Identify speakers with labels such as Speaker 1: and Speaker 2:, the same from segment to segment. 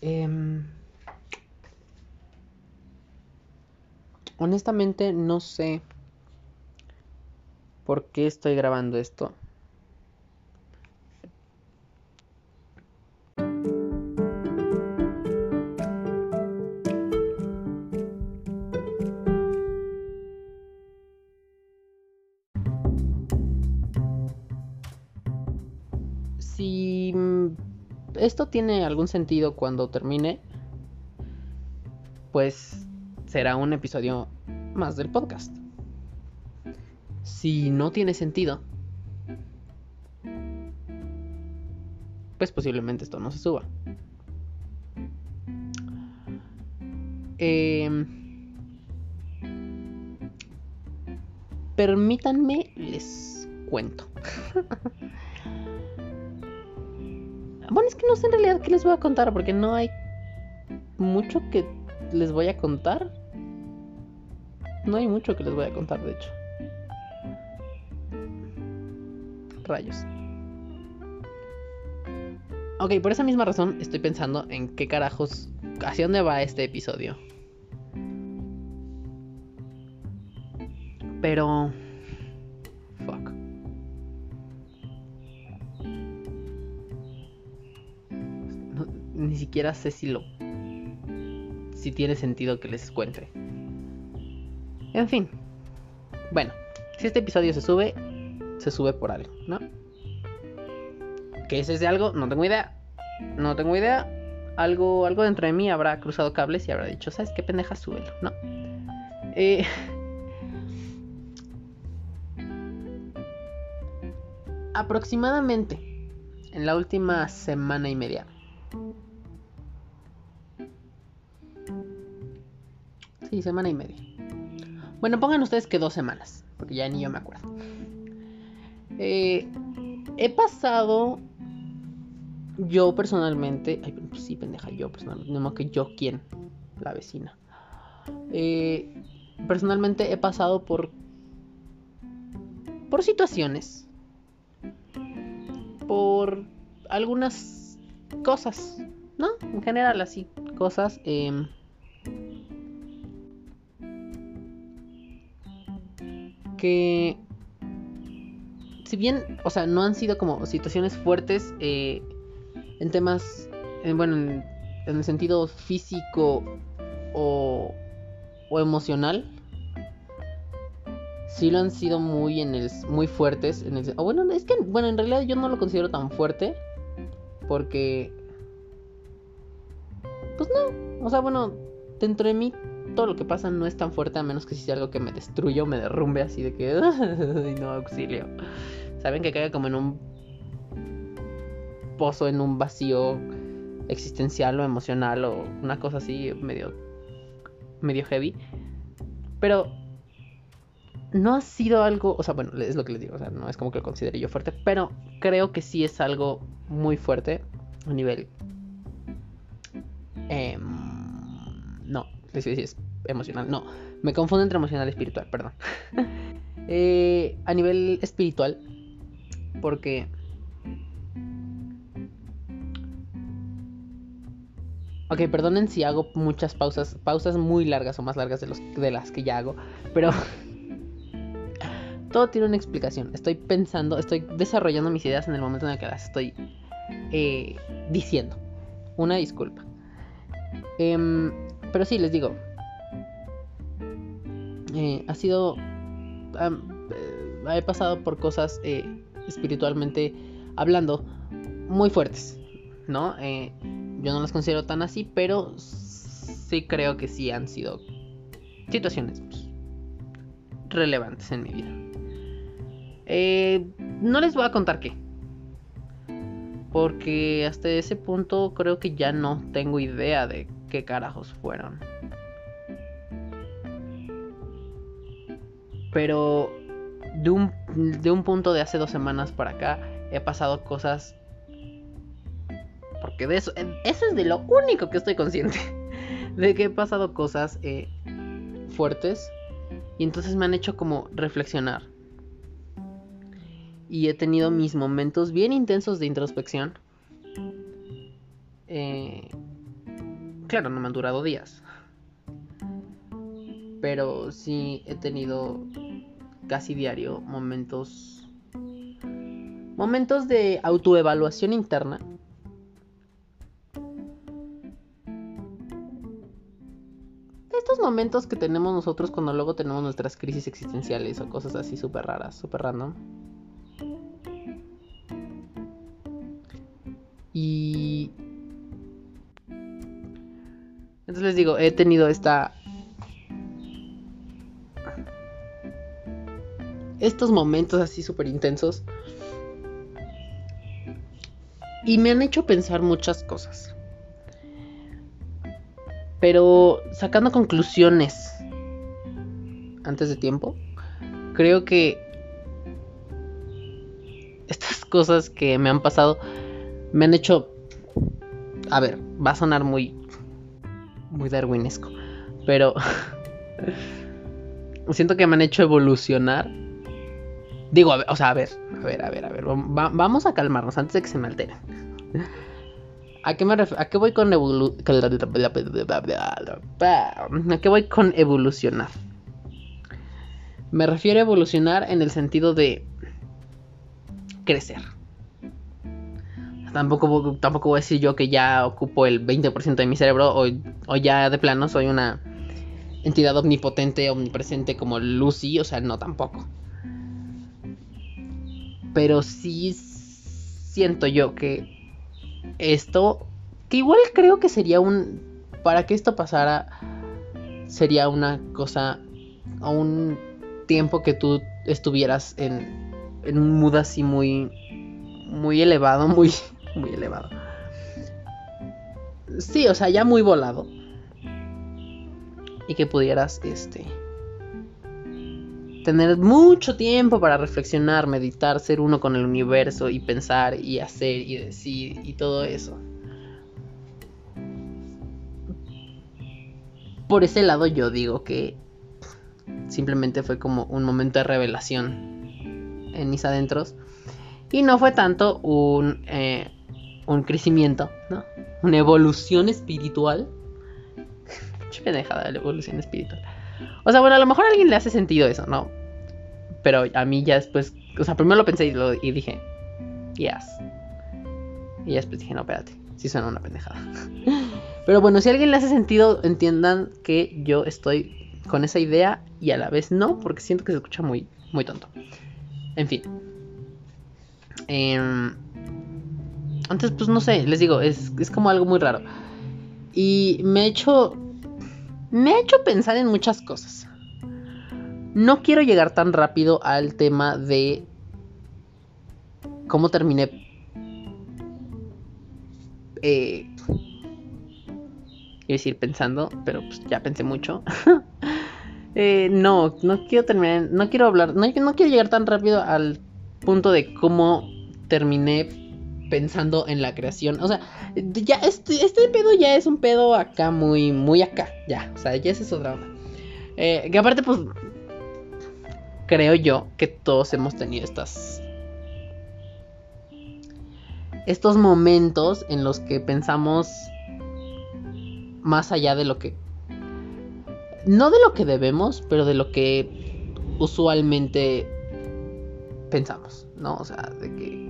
Speaker 1: Em, honestamente, no sé por qué estoy grabando esto. Esto tiene algún sentido cuando termine, pues será un episodio más del podcast. Si no tiene sentido, pues posiblemente esto no se suba. Em, permítanme, les cuento. bueno, es que no sé en realidad qué les voy a contar, porque no hay mucho que les voy a contar. No hay mucho que les voy a contar, de hecho. Rayos. Ok, por esa misma razón estoy pensando en qué carajos, hacia dónde va este episodio. Pero... siquiera sé si lo... Si tiene sentido que les cuente. En fin. Bueno, si este episodio se sube, se sube por algo, ¿no? ¿Qué es ese algo? No tengo idea. No tengo idea. Algo, algo dentro de mí habrá cruzado cables y habrá dicho, ¿sabes qué pendeja? Súbelo, ¿no? Eh... Aproximadamente en la última semana y media. Semana y media. Bueno, pongan ustedes que dos semanas, porque ya ni yo me acuerdo. Eh, he pasado yo personalmente, ay, pues sí, pendeja, yo personalmente, no más que yo quién, la vecina. Eh, personalmente he pasado por por situaciones, por algunas cosas, ¿no? En general así, cosas. Eh, que si bien, o sea, no han sido como situaciones fuertes eh, en temas, bueno, en, en, el sentido físico o, o, emocional, sí lo han sido muy en el, muy fuertes. En el, o bueno, es que, bueno, en realidad yo no lo considero tan fuerte porque, pues no, o sea, bueno, dentro de mí todo lo que pasa no es tan fuerte a menos que si sea algo que me destruya o me derrumbe así de que no auxilio. Saben que caiga como en un pozo, en un vacío existencial o emocional o una cosa así medio medio heavy. Pero no ha sido algo, o sea, bueno, es lo que les digo, o sea, no es como que lo considere yo fuerte, pero creo que sí es algo muy fuerte a nivel eh, es es emocional. No, me confundo entre emocional y espiritual, perdón. eh, a nivel espiritual, porque... Ok, perdonen si hago muchas pausas, pausas muy largas o más largas de, los, de las que ya hago, pero todo tiene una explicación. Estoy pensando, estoy desarrollando mis ideas en el momento en el que las estoy eh, diciendo. Una disculpa. Eh, pero sí, les digo. Eh, ha sido. Um, he pasado por cosas eh, espiritualmente hablando muy fuertes. ¿No? Eh, yo no las considero tan así, pero sí creo que sí han sido situaciones pues, relevantes en mi vida. no les voy a contar qué. Porque hasta ese punto creo que ya no tengo idea de qué carajos fueron. Pero de un, de un punto de hace dos semanas para acá he pasado cosas... Porque de eso, eso es de lo único que estoy consciente. De que he pasado cosas eh, fuertes. Y entonces me han hecho como reflexionar. Y he tenido mis momentos bien intensos de introspección Eh, claro, no me han durado días. Pero sí he tenido casi diario momentos momentos de autoevaluación interna estos momentos que tenemos nosotros cuando luego tenemos nuestras crisis existenciales o cosas así súper raras, súper random. Y... Entonces les digo, he tenido esta estos momentos así súper intensos. Y me han hecho pensar muchas cosas. Pero sacando conclusiones antes de tiempo, creo que estas cosas que me han pasado me han hecho... A ver, va a sonar muy... Muy darwinesco. Pero... siento que me han hecho evolucionar Digo, o sea, a ver, a ver, a ver, a ver. vamos a calmarnos antes de que se me alteren. ¿A qué, me ¿A qué voy con ¿A qué voy con evolucionar? Me refiero a evolucionar en el sentido de crecer. Tampoco, tampoco voy a decir yo que ya ocupo el 20% de mi cerebro o, o ya de plano soy una entidad omnipotente, omnipresente como Lucy. O sea, no tampoco. Pero sí siento yo que esto, que igual creo que sería un, para que esto pasara, sería una cosa, a un tiempo que tú estuvieras en, en un mood así muy, muy elevado, muy, muy elevado. Sí, o sea, ya muy volado. Y que pudieras, este, tener mucho tiempo para reflexionar, meditar, ser uno con el universo y pensar y hacer y decir y todo eso. Por ese lado yo digo que simplemente fue como un momento de revelación en mis adentros y no fue tanto un, eh, un crecimiento, ¿no? Una evolución espiritual. Qué dejada la evolución espiritual. O sea, bueno, a lo mejor a alguien le hace sentido eso, ¿no? Pero a mí ya después, o sea, primero lo pensé y, dije, yes. Y ya después dije, no, espérate, sí suena una pendejada. Pero bueno, si a alguien le hace sentido, entiendan que yo estoy con esa idea y a la vez no, porque siento que se escucha muy, muy tonto. En fin. Em, antes, pues no sé, les digo, es, es como algo muy raro. Y me ha hecho me ha hecho pensar en muchas cosas. No quiero llegar tan rápido al tema de cómo terminé. Eh, decir pensando, pero pues ya pensé mucho. eh, no, no quiero terminar, no quiero hablar, no quiero llegar tan rápido al punto de cómo terminé pensando en la creación. O sea, ya este, este pedo ya es un pedo acá muy, muy acá. Ya, o sea, ya es otra onda. Eh, que aparte, pues, creo yo que todos hemos tenido estas... Estos momentos en los que pensamos más allá de lo que... No de lo que debemos, pero de lo que usualmente pensamos, ¿no? O sea, de que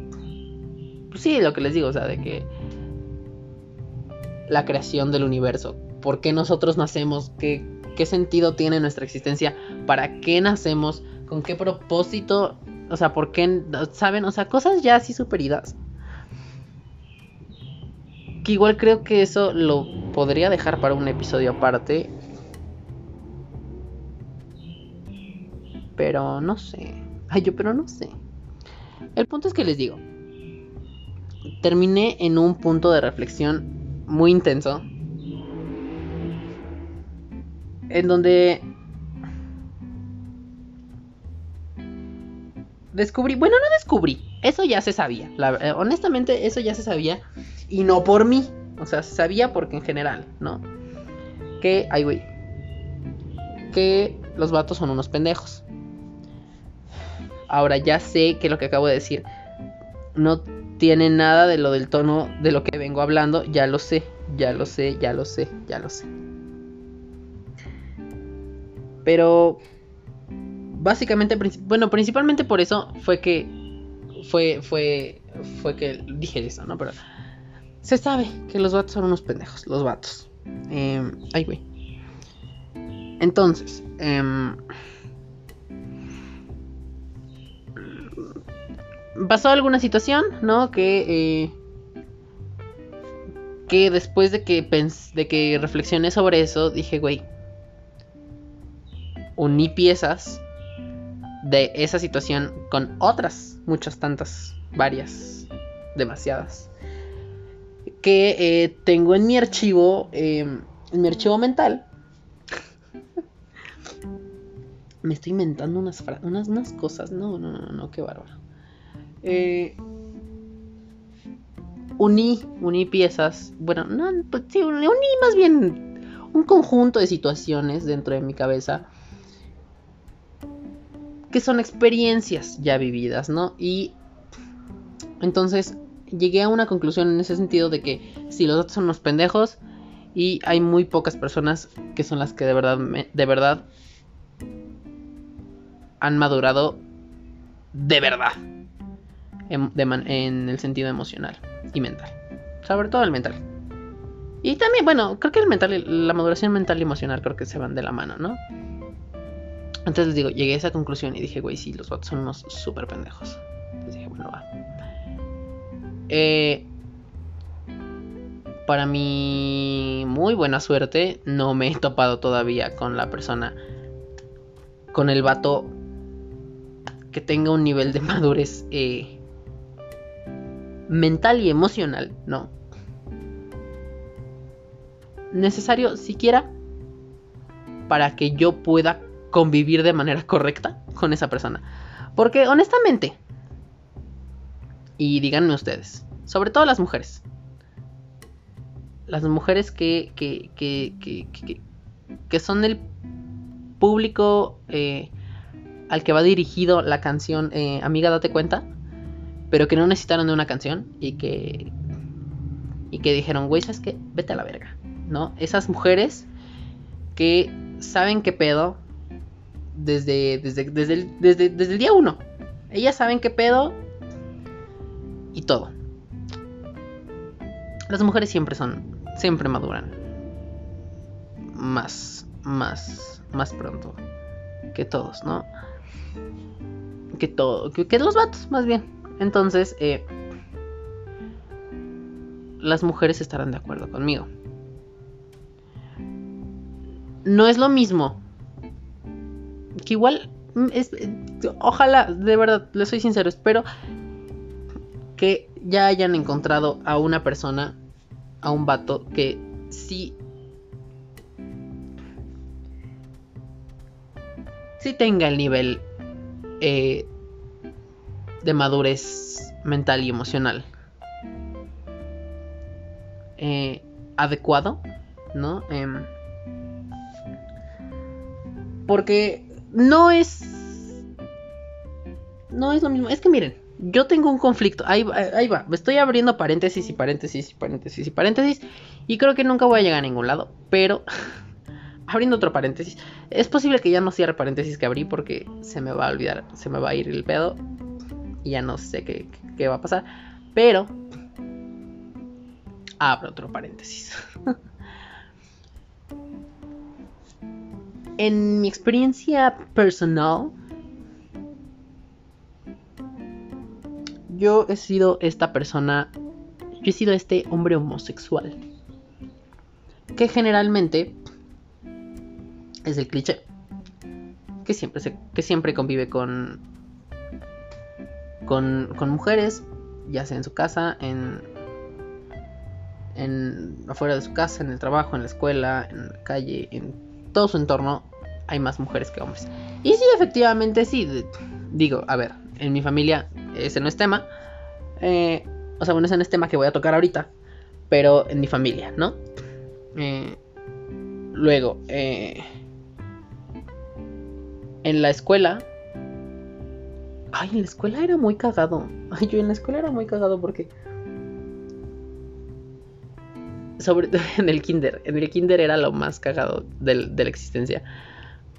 Speaker 1: sí, lo que les digo, o sea, de que la creación del universo, por qué nosotros nacemos, qué, qué sentido tiene nuestra existencia, para qué nacemos, con qué propósito, o sea, por qué, ¿saben? O sea, cosas ya así superidas. Que igual creo que eso lo podría dejar para un episodio aparte. Pero no sé. Ay, yo, pero no sé. El punto es que les digo, terminé en un punto de reflexión muy intenso. En donde descubrí, bueno, no descubrí, eso ya se sabía. Eh, honestamente, eso ya se sabía. Y no por mí. O sea, se sabía porque en general, ¿no? Que, ay, güey. Que los vatos son unos pendejos. Ahora ya sé que lo que acabo de decir no tiene nada de lo del tono de lo que vengo hablando, ya lo sé, ya lo sé, ya lo sé, ya lo sé. Pero básicamente, bueno, principalmente por eso fue que fue fue fue que dije eso, ¿no? Pero se sabe que los vatos son unos pendejos, los vatos. Eh, ay, güey. Entonces, eh, pasó alguna situación, ¿no? Que, eh, que después de que, de que reflexioné sobre eso, dije, güey, uní piezas de esa situación con otras, muchas tantas, varias, demasiadas, que eh, tengo en mi archivo, em, en mi archivo mental. Me estoy inventando unas, unas, unas cosas, no, no, no, no, qué bárbaro. Eh, uní, uní piezas, bueno, no, pues sí, uní más bien un conjunto de situaciones dentro de mi cabeza que son experiencias ya vividas, ¿no? Y entonces llegué a una conclusión en ese sentido de que si los otros son unos pendejos y hay muy pocas personas que son las que de verdad, de verdad han madurado de verdad en, el sentido emocional y mental. Sobre todo el mental. Y también, bueno, creo que el mental, la maduración mental y emocional creo que se van de la mano, ¿no? Entonces les digo, llegué a esa conclusión y dije, güey, sí, los vatos son unos súper pendejos. Entonces dije, bueno, va. Eh, para mi muy buena suerte, no me he topado todavía con la persona, con el vato que tenga un nivel de madurez eh, mental y emocional, ¿no? Necesario siquiera para que yo pueda convivir de manera correcta con esa persona. Porque honestamente, y díganme ustedes, sobre todo las mujeres, las mujeres que, que, que, que, son el público eh, al que va dirigido la canción eh, Amiga, date cuenta, pero que no necesitaron de una canción y que y que dijeron, güey, ¿sabes qué? Vete a la verga, ¿no? Esas mujeres que saben qué pedo desde, desde, desde, el, desde, desde el día uno. Ellas saben qué pedo y todo. Las mujeres siempre son, siempre maduran. Más, más, más pronto que todos, ¿no? Que todo, que, que los vatos, más bien. Entonces, eh, las mujeres estarán de acuerdo conmigo. No es lo mismo. Que igual, mm, es, ojalá, de verdad, les soy sincero, espero que ya hayan encontrado a una persona, a un vato, que sí... Sí tenga el nivel eh, de madurez mental y emocional eh, adecuado, ¿no? Em, porque no es... No es lo mismo. Es que miren, yo tengo un conflicto. Ahí, ahí va. Me estoy abriendo paréntesis y paréntesis y paréntesis y paréntesis. Y creo que nunca voy a llegar a ningún lado. Pero abriendo otro paréntesis. Es posible que ya no cierre paréntesis que abrí porque se me va a olvidar. Se me va a ir el pedo y ya no sé qué, va a pasar. Pero abro otro paréntesis. en mi experiencia personal, yo he sido esta persona, yo he sido este hombre homosexual, que generalmente es el cliché, que siempre, se, que siempre convive con con, mujeres, ya sea en su casa, en, en afuera de su casa, en el trabajo, en la escuela, en la calle, en todo su entorno, hay más mujeres que hombres. Y sí, efectivamente, sí. Digo, a ver, en mi familia ese no es tema. Eh, o sea, bueno, ese no es tema que voy a tocar ahorita. Pero en mi familia, ¿no? Eh, luego, eh, en la escuela Ay, en la escuela era muy cagado. Ay, yo en la escuela era muy cagado porque. Sobre en el kinder. En el kinder era lo más cagado de la existencia.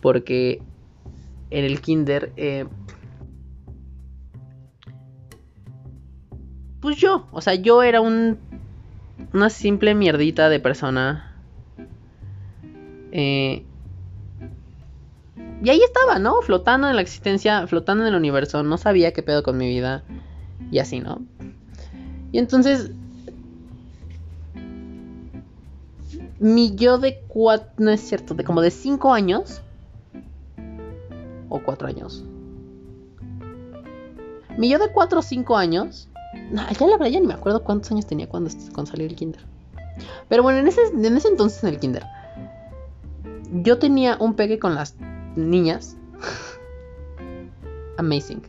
Speaker 1: Porque en el kinder. Eh, pues yo, o sea, yo era un. Una simple mierdita de persona. Eh, y ahí estaba, ¿no? Flotando en la existencia, flotando en el universo, no sabía qué pedo con mi vida y así, ¿no? Y entonces, mi yo de cuatro, no es cierto, de como de cinco años, o cuatro años. Mi yo de cuatro o cinco años, no, ya la verdad ni me acuerdo cuántos años tenía cuando, cuando salí del kinder. Pero bueno, en ese, en ese entonces en el kinder, yo tenía un pegue con las niñas. Amazing.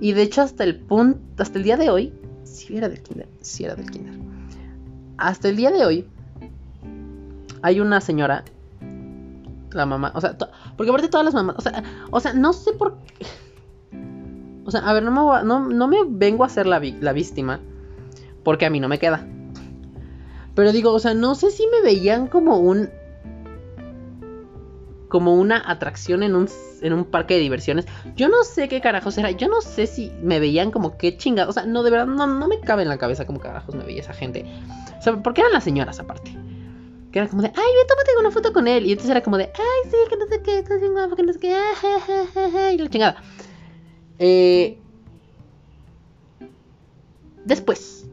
Speaker 1: Y de hecho hasta el punto, hasta el día de hoy, si era del kinder, si era del kinder. Hasta el día de hoy hay una señora, la mamá, o sea, porque aparte todas las mamás, o sea, o sea, no sé por qué. O sea, a ver, no me, no, no me vengo a ser la, la víctima, porque a mí no me queda. Pero digo, o sea, no sé si me veían como un como una atracción en un, en un parque de diversiones. Yo no sé qué carajos era. Yo no sé si me veían como qué chingados. O sea, no, de verdad, no, no me cabe en la cabeza como carajos me veía esa gente. O sea, porque eran las señoras aparte. Que era como de, ay, ve, tómate una foto con él. Y entonces era como de, ay, sí, que no sé qué, estás bien guapo, que no sé qué, ah, y la chingada. Eh, después,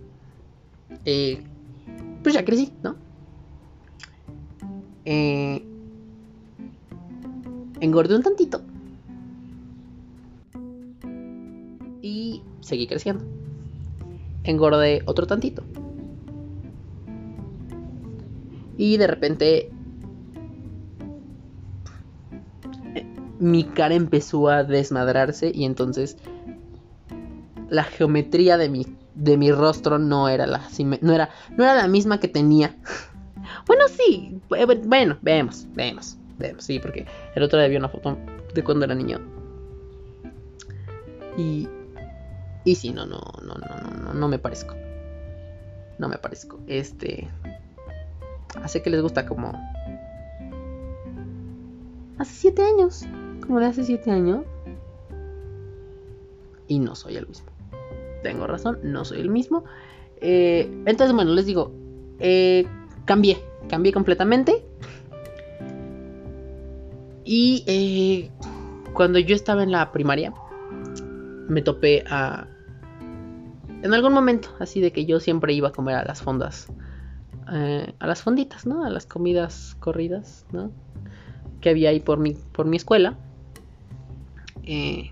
Speaker 1: eh, pues ya crecí, ¿no? Eh, engordé un tantito. Y seguí creciendo. Engordé otro tantito. Y de repente mi cara empezó a desmadrarse y entonces la geometría de mi, de mi rostro no era, la, no, era, no era la misma que tenía. Bueno, sí, bueno, vemos, vemos sí, porque el otro día vi una foto de cuando era niño. Y. Y sí, no, no, no, no, no, no me parezco. No me parezco. Este. Hace que les gusta como. Hace siete años. Como de hace siete años. Y no soy el mismo. Tengo razón, no soy el mismo. Eh, entonces, bueno, les digo. Eh, cambié. Cambié completamente. Y eh, cuando yo estaba en la primaria, me topé a... En algún momento, así de que yo siempre iba a comer a las fondas. Eh, a las fonditas, ¿no? A las comidas corridas, ¿no? Que había ahí por mi, por mi escuela. Eh,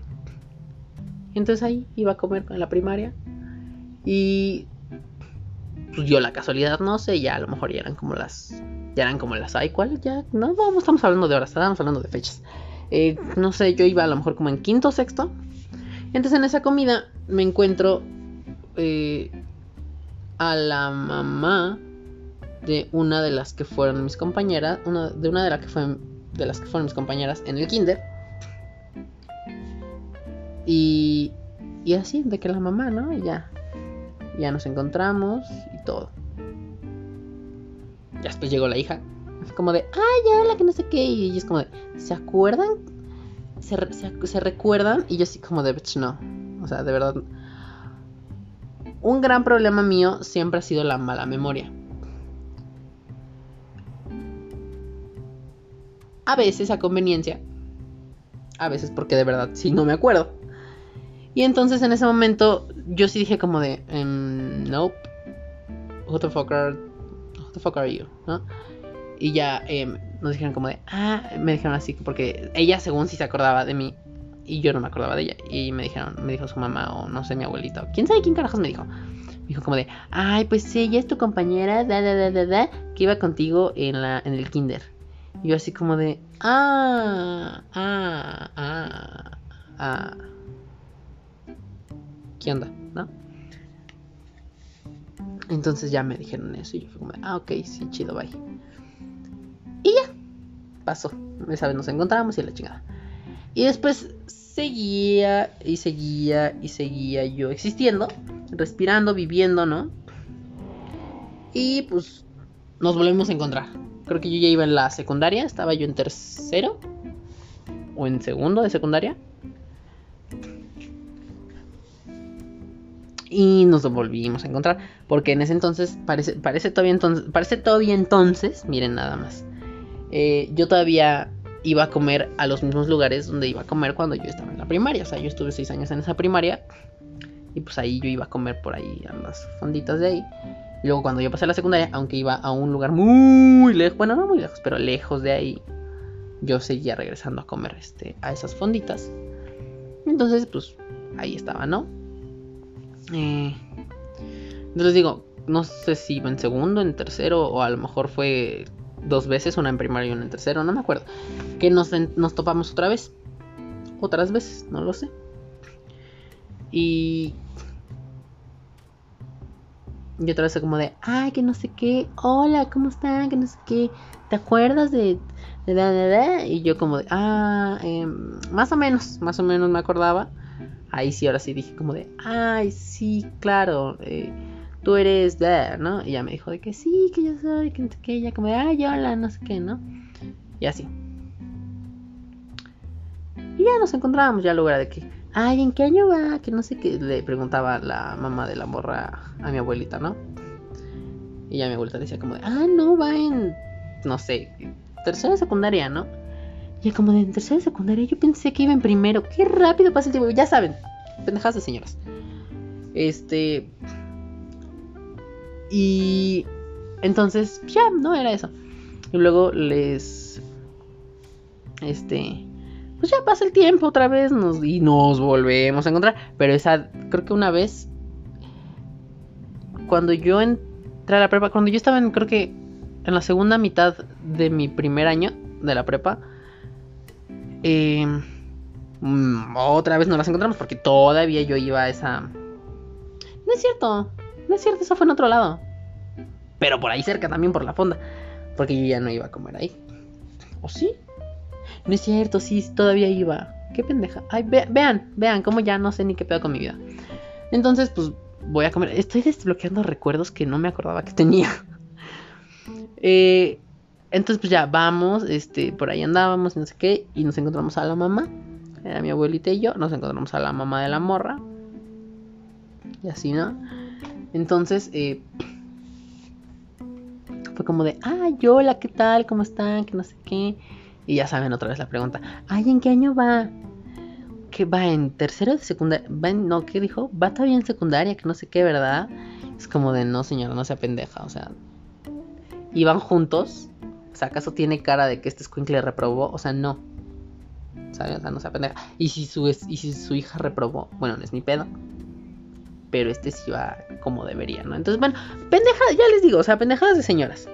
Speaker 1: entonces ahí iba a comer en la primaria. Y pues dio la casualidad, no sé, ya a lo mejor ya eran como las ya eran como las hay, ¿cuál? Ya, no, vamos, estamos hablando de horas, estamos hablando de fechas. Eh, no sé, yo iba a lo mejor como en quinto o sexto. Entonces en esa comida me encuentro eh, a la mamá de una de las que fueron mis compañeras, de una de, las que fue, de las que fueron mis compañeras en el kinder. Y, y así, de que la mamá, ¿no? Y ya, ya nos encontramos y todo. Ya después llegó la hija. Como de, ay, ya, la que no sé qué. Y es como de, ¿se acuerdan? ¿Se, recuerdan? Y yo así como de, no. O sea, de verdad. Un gran problema mío siempre ha sido la mala memoria. A veces a conveniencia. A veces porque de verdad sí no me acuerdo. Y entonces en ese momento yo sí dije como de, um, nope. What the fuck are the fuck are you? ¿no? Y ya em, nos dijeron como de, ah, me dijeron así, porque ella según si se acordaba de mí y yo no me acordaba de ella. Y me dijeron, me dijo su mamá o no sé, mi abuelita, quién sabe quién carajos me dijo. Me dijo como de, ay, pues ella es tu compañera, da, da, da, da, da, que iba contigo en, la, en el kinder. Y yo así como de, ah, ah, ah, ah. ¿Qué onda? ¿No? Entonces ya me dijeron eso y yo fui como, ah, ok, sí, chido, bye. Y ya, pasó. Esa vez nos encontramos y la chingada. Y después seguía y seguía y seguía yo existiendo, respirando, viviendo, ¿no? Y pues nos volvemos a encontrar. Creo que yo ya iba en la secundaria, estaba yo en tercero o en segundo de secundaria. Y nos volvimos a encontrar. Porque en ese entonces, parece, parece, todavía, entonces, parece todavía entonces, miren nada más. Eh, yo todavía iba a comer a los mismos lugares donde iba a comer cuando yo estaba en la primaria. O sea, yo estuve seis años en esa primaria. Y pues ahí yo iba a comer por ahí a las fonditas de ahí. Luego cuando yo pasé a la secundaria, aunque iba a un lugar muy lejos, bueno, no muy lejos, pero lejos de ahí, yo seguía regresando a comer este, a esas fonditas. Entonces, pues ahí estaba, ¿no? Eh, entonces digo, no sé si iba en segundo, en tercero, o a lo mejor fue dos veces, una en primaria y una en tercero, no me acuerdo. Que nos, nos topamos otra vez. Otras veces, no lo sé. Y y otra vez como de, ay, que no sé qué, hola, ¿cómo están? Que no sé qué, ¿te acuerdas de... de, de, Y yo como de, ah, em, más o menos, más o menos me acordaba. Ahí sí, ahora sí dije como de, ay, sí, claro, eh, tú eres de, ¿no? Y ya me dijo de que sí, que yo soy, que no sé qué, ya como de, ay, hola, no sé qué, ¿no? Y así. Y ya nos encontrábamos, ya luego era de que, ay, ¿en qué año va? Que no sé qué, le preguntaba la mamá de la morra a mi abuelita, ¿no? Y ya mi abuelita decía como de, ah, no, va en, no sé, tercera secundaria, ¿no? Y como de tercera secundaria, yo pensé que iba en primero. Qué rápido pasa el tiempo. Ya saben, pendejadas de señoras. Este. Y. Entonces, ya, no era eso. Y luego les. Este pues ya pasa el tiempo otra vez nos, y nos volvemos a encontrar. Pero esa, creo que una vez, cuando yo entré a la prepa, cuando yo estaba en, creo que en la segunda mitad de mi primer año de la prepa, eh, mm, otra vez nos las encontramos porque todavía yo iba a esa... No es cierto, no es cierto, eso fue en otro lado. Pero por ahí cerca también, por la fonda. Porque yo ya no iba a comer ahí. ¿O sí? No es cierto, sí, todavía iba. Qué pendeja. Ay, vean, vean, cómo ya no sé ni qué pedo con mi vida. Entonces, pues voy a comer. Estoy desbloqueando recuerdos que no me acordaba que tenía. eh, entonces, pues ya vamos, este, por ahí andábamos, no sé qué, y nos encontramos a la mamá. Era mi abuelita y yo. Nos encontramos a la mamá de la morra. Y así, ¿no? Entonces, eh, fue como de, ah, hola, ¿qué tal? ¿Cómo están? Que no sé qué. Y ya saben otra vez la pregunta. Ay, ¿en qué año va? ¿Qué va en tercero de secundaria? ¿Va en, no, ¿qué dijo? Va todavía en secundaria, que no sé qué, ¿verdad? Es como de, no señora, no sea pendeja, o sea... ¿Iban juntos? ¿Acaso tiene cara de que este le reprobó? O sea, no. O sea, no sea pendeja. Y si su, y si su hija reprobó, bueno, no es mi pedo. Pero este sí va como debería, ¿no? Entonces, bueno, pendeja, ya les digo, o sea, pendejadas de señoras.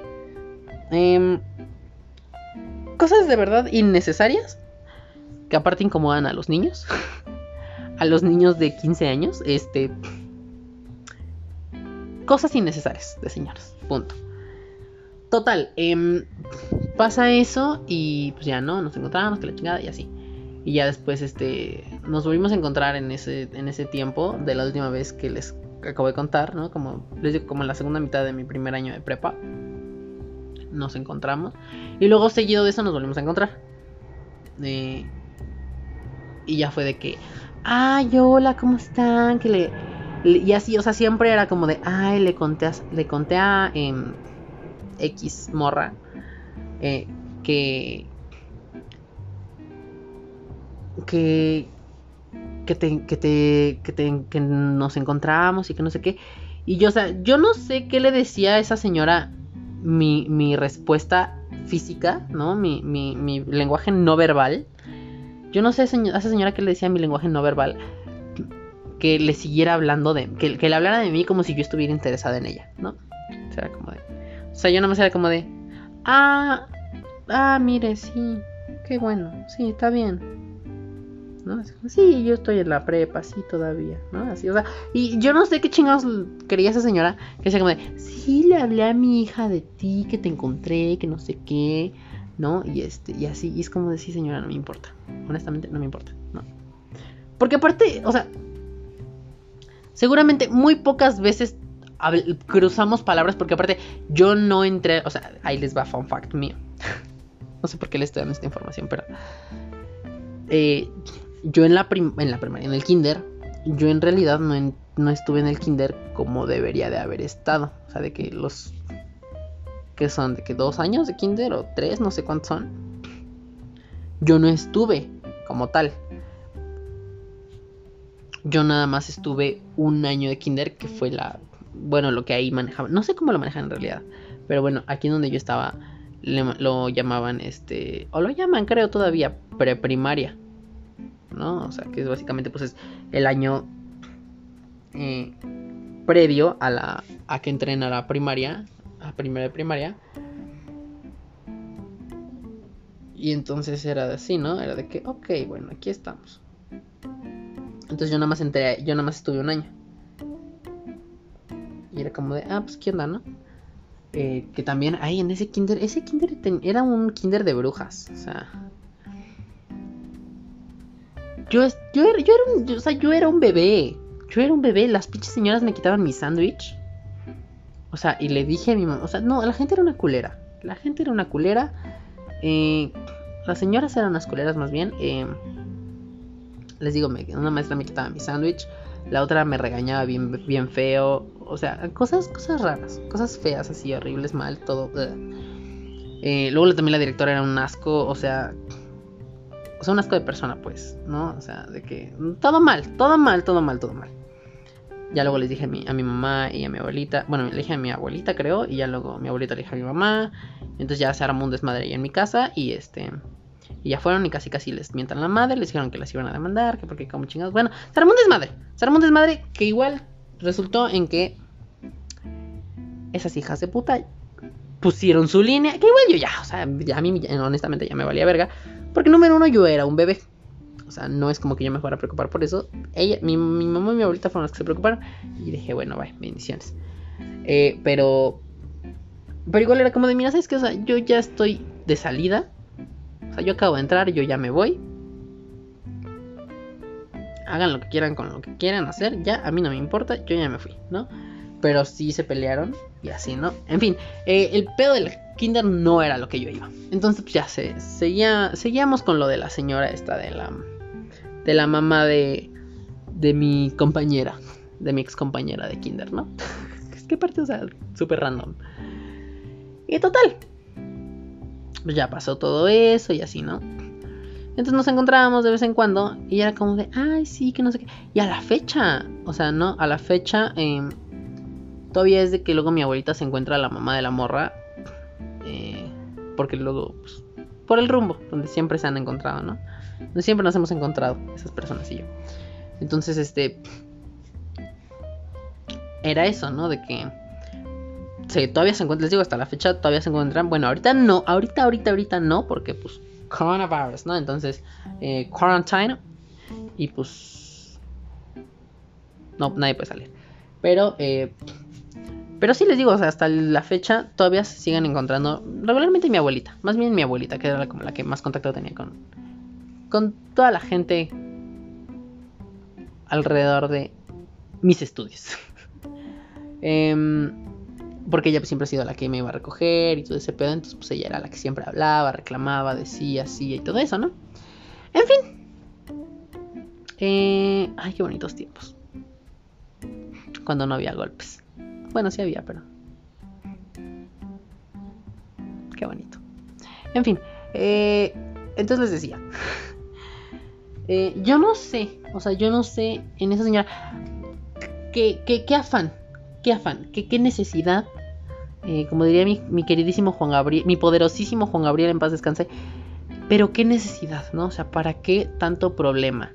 Speaker 1: Eh, cosas de verdad innecesarias que aparte incomodan a los niños. a los niños de 15 años. Este. Cosas innecesarias de señores. Punto. Total. Em, pasa eso y pues ya no, nos encontramos, que la chingada y así. Y ya después este, nos volvimos a encontrar en ese, en ese tiempo de la última vez que les acabo de contar, ¿no? Como les digo, como en la segunda mitad de mi primer año de prepa nos encontramos. Y luego seguido de eso nos volvimos a encontrar. Eh, y ya fue de que, ay, hola, ¿cómo están? Que le, y así, o sea, siempre era como de, ay, le conté a, le conté a em, X morra eh, que, que, que, te, que, te, que, te, que nos encontramos y que no sé qué. Y yo, o sea, yo no sé qué le decía a esa señora mi, mi respuesta física, ¿no? Mi, mi, mi, lenguaje no verbal. Yo no sé a esa señora que le decía mi lenguaje no verbal que le siguiera hablando de. Que, que le hablara de mí como si yo estuviera interesada en ella, ¿no? O sea, como de. O sea, yo no me era como de. Ah, ah, mire, sí. Qué bueno, sí, está bien. ¿no? sí, yo estoy en la prepa, sí, todavía, ¿no? Así, o sea, y yo no sé qué chingados quería esa señora, que decía como de, sí, le hablé a mi hija de ti, que te encontré, que no sé qué, ¿no? Y este, y así, y es como de, sí, señora, no me importa, honestamente, no me importa, ¿no? Porque aparte, o sea, seguramente muy pocas veces cruzamos palabras porque aparte yo no entré, o sea, ahí les va fun fact mío. no sé por qué les estoy dando esta información, pero eh, yo en la, en la primaria, en el kinder, yo en realidad no, no estuve en el kinder como debería de haber estado. O sea, de que los... que son? ¿De que dos años de kinder o tres? No sé cuántos son. Yo no estuve como tal. Yo nada más estuve un año de kinder que fue la... Bueno, lo que ahí manejaban. No sé cómo lo manejan en realidad. Pero bueno, aquí donde yo estaba lo llamaban este... O lo llaman creo todavía preprimaria. ¿no? O sea, que es básicamente pues es el año eh, previo a la a que entren a la primaria, a primera de primaria. Y entonces era así, ¿no? Era de que, ok, bueno, aquí estamos. Entonces yo nada más entré, yo nada más estuve un año. Y era como de, ah, pues qué onda, ¿no? Eh, que también, ahí en ese kinder, ese kinder era un kinder de brujas, o sea, yo, yo, era, yo, era un, o sea, yo era un bebé. Yo era un bebé. Las pinches señoras me quitaban mi sándwich. O sea, y le dije a mi mamá. O sea, no, la gente era una culera. La gente era una culera. Eh, las señoras eran unas culeras más bien. Eh, les digo, una maestra me quitaba mi sándwich. La otra me regañaba bien, bien feo. O sea, cosas, cosas raras. Cosas feas, así, horribles, mal, todo. Eh, luego también la directora era un asco. O sea, o sea, un asco de persona, pues, ¿no? O sea, de que todo mal, todo mal, todo mal, todo mal. Ya luego les dije a mi, a mi mamá y a mi abuelita, bueno, le dije a mi abuelita, creo, y ya luego mi abuelita le dije a mi mamá. Entonces ya se armó un desmadre ahí en mi casa y este. Y ya fueron y casi casi les mientan la madre, les dijeron que las iban a demandar, que porque como chingados. Bueno, se armó un desmadre. Se armó un desmadre que igual resultó en que esas hijas de puta pusieron su línea, que igual yo ya, o sea, ya a mí honestamente ya me valía verga. Porque número uno, yo era un bebé. O sea, no es como que yo me fuera a preocupar por eso. Ella, mi, mamá y mi abuelita fueron las que se preocuparon. Y dije, bueno, vaya, bendiciones. Eh, pero. Pero igual era como de, mira, ¿sabes qué? O sea, yo ya estoy de salida. O sea, yo acabo de entrar, yo ya me voy. Hagan lo que quieran con lo que quieran hacer. Ya, a mí no me importa, yo ya me fui, ¿no? Pero sí se pelearon y así, ¿no? En fin, eh, el pedo del kinder no era lo que yo iba. Entonces, pues ya se, seguía, seguíamos con lo de la señora esta, de la, de la mamá de, de mi compañera, de mi ex compañera de kinder, ¿no? es que parte, o sea, súper random. Y total, pues ya pasó todo eso y así, ¿no? Entonces nos encontrábamos de vez en cuando y era como de, ay, sí, que no sé qué. Y a la fecha, o sea, ¿no? A la fecha, em, todavía es de que luego mi abuelita se encuentra a la mamá de la morra eh, porque luego, pues, por el rumbo, donde siempre se han encontrado, ¿no? Donde siempre nos hemos encontrado, esas personas y yo. Entonces, este. Era eso, ¿no? De que. Sí, todavía se encuentran, les digo, hasta la fecha todavía se encuentran. Bueno, ahorita no, ahorita, ahorita, ahorita no, porque pues coronavirus, ¿no? Entonces, eh, quarantine. Y pues. No, nadie puede salir. Pero, eh, pero sí les digo, hasta la fecha todavía se siguen encontrando regularmente mi abuelita, más bien mi abuelita, que era como la que más contacto tenía con, con toda la gente alrededor de mis estudios. Em, porque ella siempre ha sido la que me iba a recoger y todo ese pedo, entonces pues ella era la que siempre hablaba, reclamaba, decía, hacía y todo eso, ¿no? En fin. Eh, ay, qué bonitos tiempos. Cuando no había golpes. Bueno, sí había, pero. Qué bonito. En fin. Eh, entonces les decía. Eh, yo no sé. O sea, yo no sé en esa señora. ¿Qué, qué, afán? ¿Qué afán? ¿Qué, qué necesidad? Eh, como diría mi, queridísimo Juan Gabriel. Mi poderosísimo Juan Gabriel en paz descanse. Pero qué necesidad, ¿no? O sea, ¿para qué tanto problema?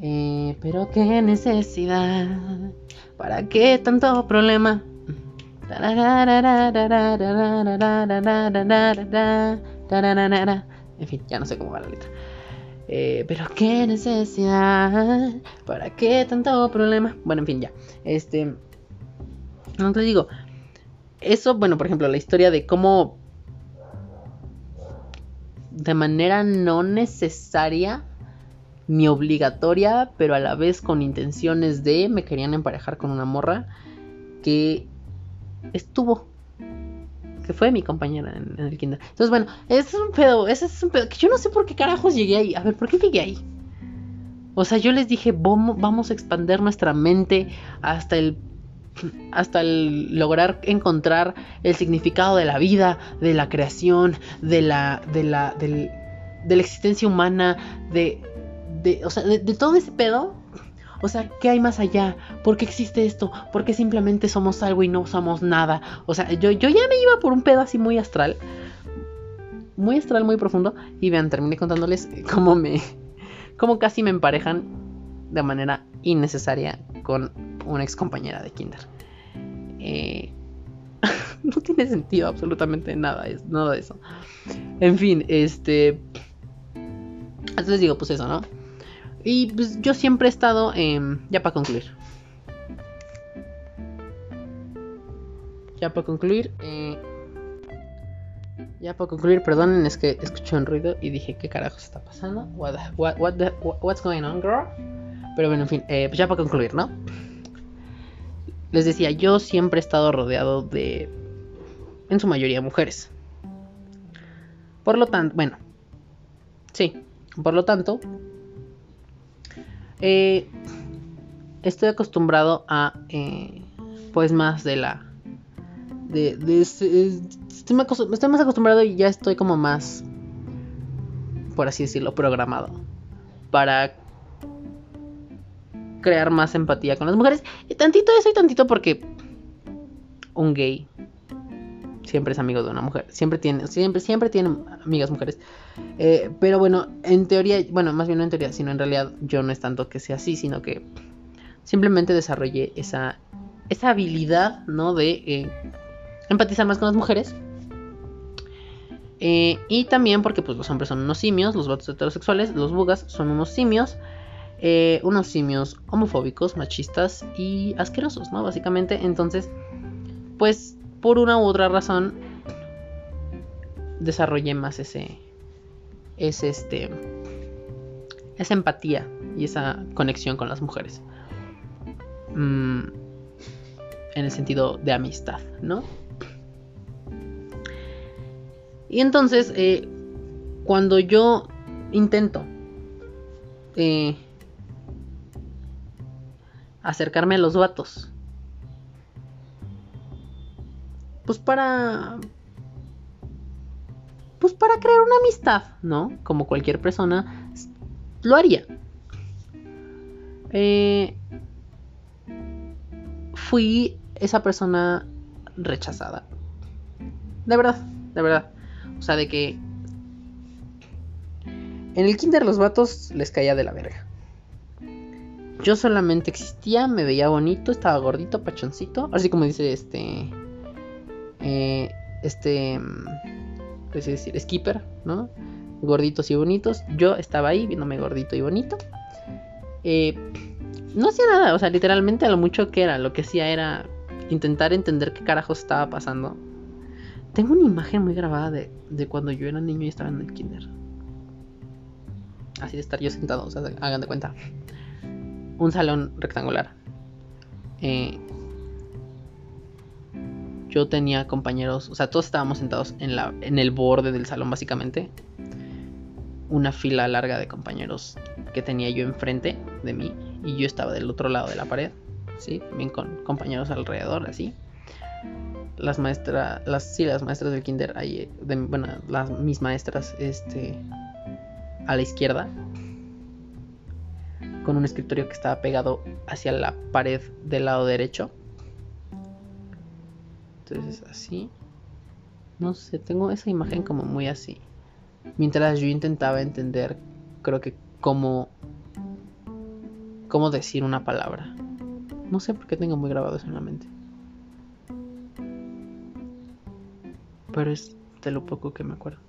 Speaker 1: Eh, pero qué necesidad, ¿para qué tanto problema? En fin, ya no sé cómo va la letra. Eh, pero qué necesidad, ¿para qué tanto problema? Bueno, en fin, ya. Este. No te digo. Eso, bueno, por ejemplo, la historia de cómo. De manera no necesaria ni obligatoria, pero a la vez con intenciones de me querían emparejar con una morra que estuvo que fue mi compañera en, el kinder. Entonces, bueno, ese es un pedo, ese es un pedo que yo no sé por qué carajos llegué ahí. A ver, ¿por qué llegué ahí? O sea, yo les dije, vamos, vamos a expandir nuestra mente hasta el hasta lograr encontrar el significado de la vida, de la creación, de la de la de la existencia humana, de de, o sea, de, todo ese pedo, o sea, ¿qué hay más allá? ¿Por qué existe esto? ¿Por qué simplemente somos algo y no somos nada? O sea, yo, yo ya me iba por un pedo así muy astral. Muy astral, muy profundo. Y vean, terminé contándoles cómo me. cómo casi me emparejan de manera innecesaria con una ex compañera de Kinder. Eh, no tiene sentido absolutamente nada, nada de eso. En fin, este. Entonces digo, pues eso, ¿no? Y pues yo siempre he estado, ya para concluir. Ya para concluir, eh, ya para concluir, perdonen, es que escuché un ruido y dije, ¿qué carajo está pasando? What, what's going on, girl? Pero bueno, en fin, eh, pues ya para concluir, ¿no? Les decía, yo siempre he estado rodeado de, en su mayoría, mujeres. Por lo tanto, bueno, sí, por lo tanto, eh, estoy acostumbrado a, eh, pues más de la... De, estoy, más acostumbrado y ya estoy como más, por así decirlo, programado para crear más empatía con las mujeres. Y tantito eso y tantito porque un gay siempre es amigo de una mujer. Siempre tiene, siempre, siempre tiene amigas mujeres. Eh, pero bueno, en teoría, bueno, más bien no en teoría, sino en realidad yo no es tanto que sea así, sino que simplemente desarrollé esa, esa habilidad, ¿no? De eh, empatizar más con las mujeres. Eh, y también porque pues los hombres son unos simios, los vatos heterosexuales, los bugas son unos simios. Unos simios homofóbicos, machistas y asquerosos, ¿no? Básicamente, entonces, pues por una u otra razón desarrollé más ese, ese este, esa empatía y esa conexión con las mujeres. Mm, en el sentido de amistad, ¿no? Y entonces, eh, cuando yo intento eh, acercarme a los vatos pues para pues para crear una amistad, ¿no? Como cualquier persona lo haría. Eh, fui esa persona rechazada. De verdad, de verdad. O sea, de que en el kinder los vatos les caía de la verga. Yo solamente existía, me veía bonito, estaba gordito, pachoncito. Así como dice este eh, este, ¿qué decir? Skipper, ¿no? Gorditos y bonitos. Yo estaba ahí viéndome gordito y bonito. Eh, no hacía nada, o sea, literalmente a lo mucho que era, lo que hacía era intentar entender qué carajos estaba pasando. Tengo una imagen muy grabada de, de cuando yo era niño y estaba en el kinder. Así de estar yo sentado, o sea, hagan de cuenta. Un salón rectangular. Eh, yo tenía compañeros, o sea, todos estábamos sentados en, la, en el borde del salón básicamente. Una fila larga de compañeros que tenía yo enfrente de mí y yo estaba del otro lado de la pared, ¿sí? También con compañeros alrededor, así. Las maestras, las, sí, las maestras del kinder, ahí, bueno, las, mis maestras, este, a la izquierda, con un escritorio que estaba pegado hacia la pared del lado derecho entonces así. No sé, tengo esa imagen como muy así. Mientras yo intentaba entender, creo que cómo... Cómo decir una palabra. No sé por qué tengo muy grabado eso en la mente. Pero es de lo poco que me acuerdo.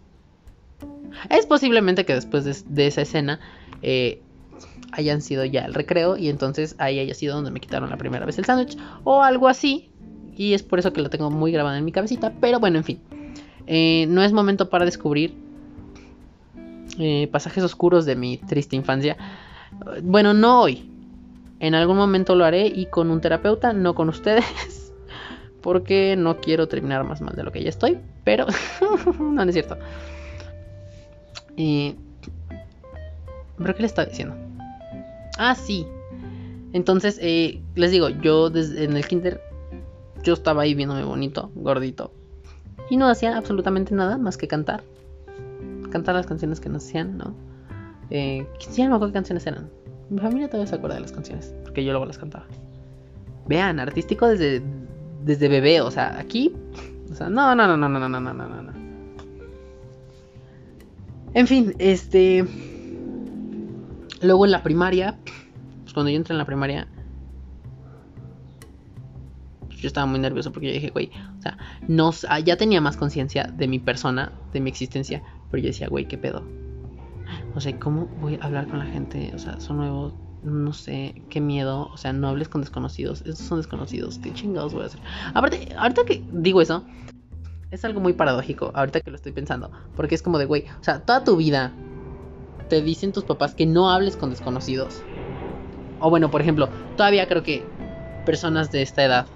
Speaker 1: Es posiblemente que después de, esa escena eh, hayan sido ya el recreo y entonces ahí haya sido donde me quitaron la primera vez el sándwich o algo así y es por eso que lo tengo muy grabado en mi cabecita. Pero bueno, en fin. Eh, no es momento para descubrir eh, pasajes oscuros de mi triste infancia. Bueno, no hoy. En algún momento lo haré y con un terapeuta, no con ustedes. Porque no quiero terminar más mal de lo que ya estoy. Pero no, es cierto. Y... ¿Pero qué le estaba diciendo? Ah, sí. Entonces, eh, les digo, yo desde en el kinder, yo estaba ahí viéndome bonito, gordito. Y no hacía absolutamente nada más que cantar. Cantar las canciones que nos hacían, ¿no? Eh, no me acuerdo qué canciones eran. Mi familia todavía se acuerda de las canciones, porque yo luego las cantaba. Vean, artístico desde, desde bebé, o sea, aquí. O sea, no, no, no, no, no, no, no, no, no, no. En fin, este. Luego en la primaria, pues cuando yo entré en la primaria, pues yo estaba muy nervioso porque yo dije, güey, o sea, no, ya tenía más conciencia de mi persona, de mi existencia, pero yo decía, güey, ¿qué pedo? O sea, ¿cómo voy a hablar con la gente? O sea, son nuevos, no sé, qué miedo. O sea, no hables con desconocidos. Estos son desconocidos. ¿Qué chingados voy a hacer? Aparte, ahorita que digo eso, es algo muy paradójico. Ahorita que lo estoy pensando. Porque es como de, güey, o sea, toda tu vida te dicen tus papás que no hables con desconocidos. O bueno, por ejemplo, todavía creo que personas de esta edad,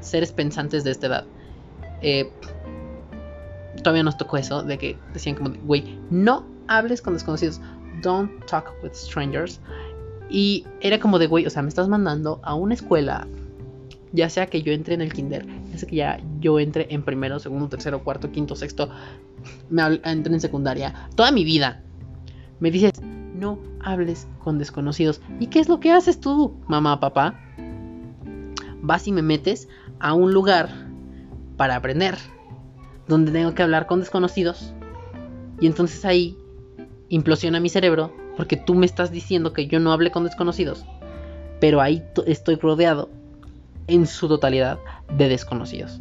Speaker 1: seres pensantes de esta edad, eh, todavía nos tocó eso, de que decían como, güey, no hables con desconocidos, don't talk with strangers. Y era como de, güey, o sea, me estás mandando a una escuela, ya sea que yo entre en el kinder, ya sea que ya yo entre en primero, segundo, tercero, cuarto, quinto, sexto, me entre en secundaria, toda mi vida. Me dices, no hables con desconocidos. ¿Y qué es lo que haces tú, mamá, papá? Vas y me metes a un lugar para aprender donde tengo que hablar con desconocidos. Y entonces ahí implosiona mi cerebro porque tú me estás diciendo que yo no hable con desconocidos. Pero ahí estoy rodeado en su totalidad de desconocidos.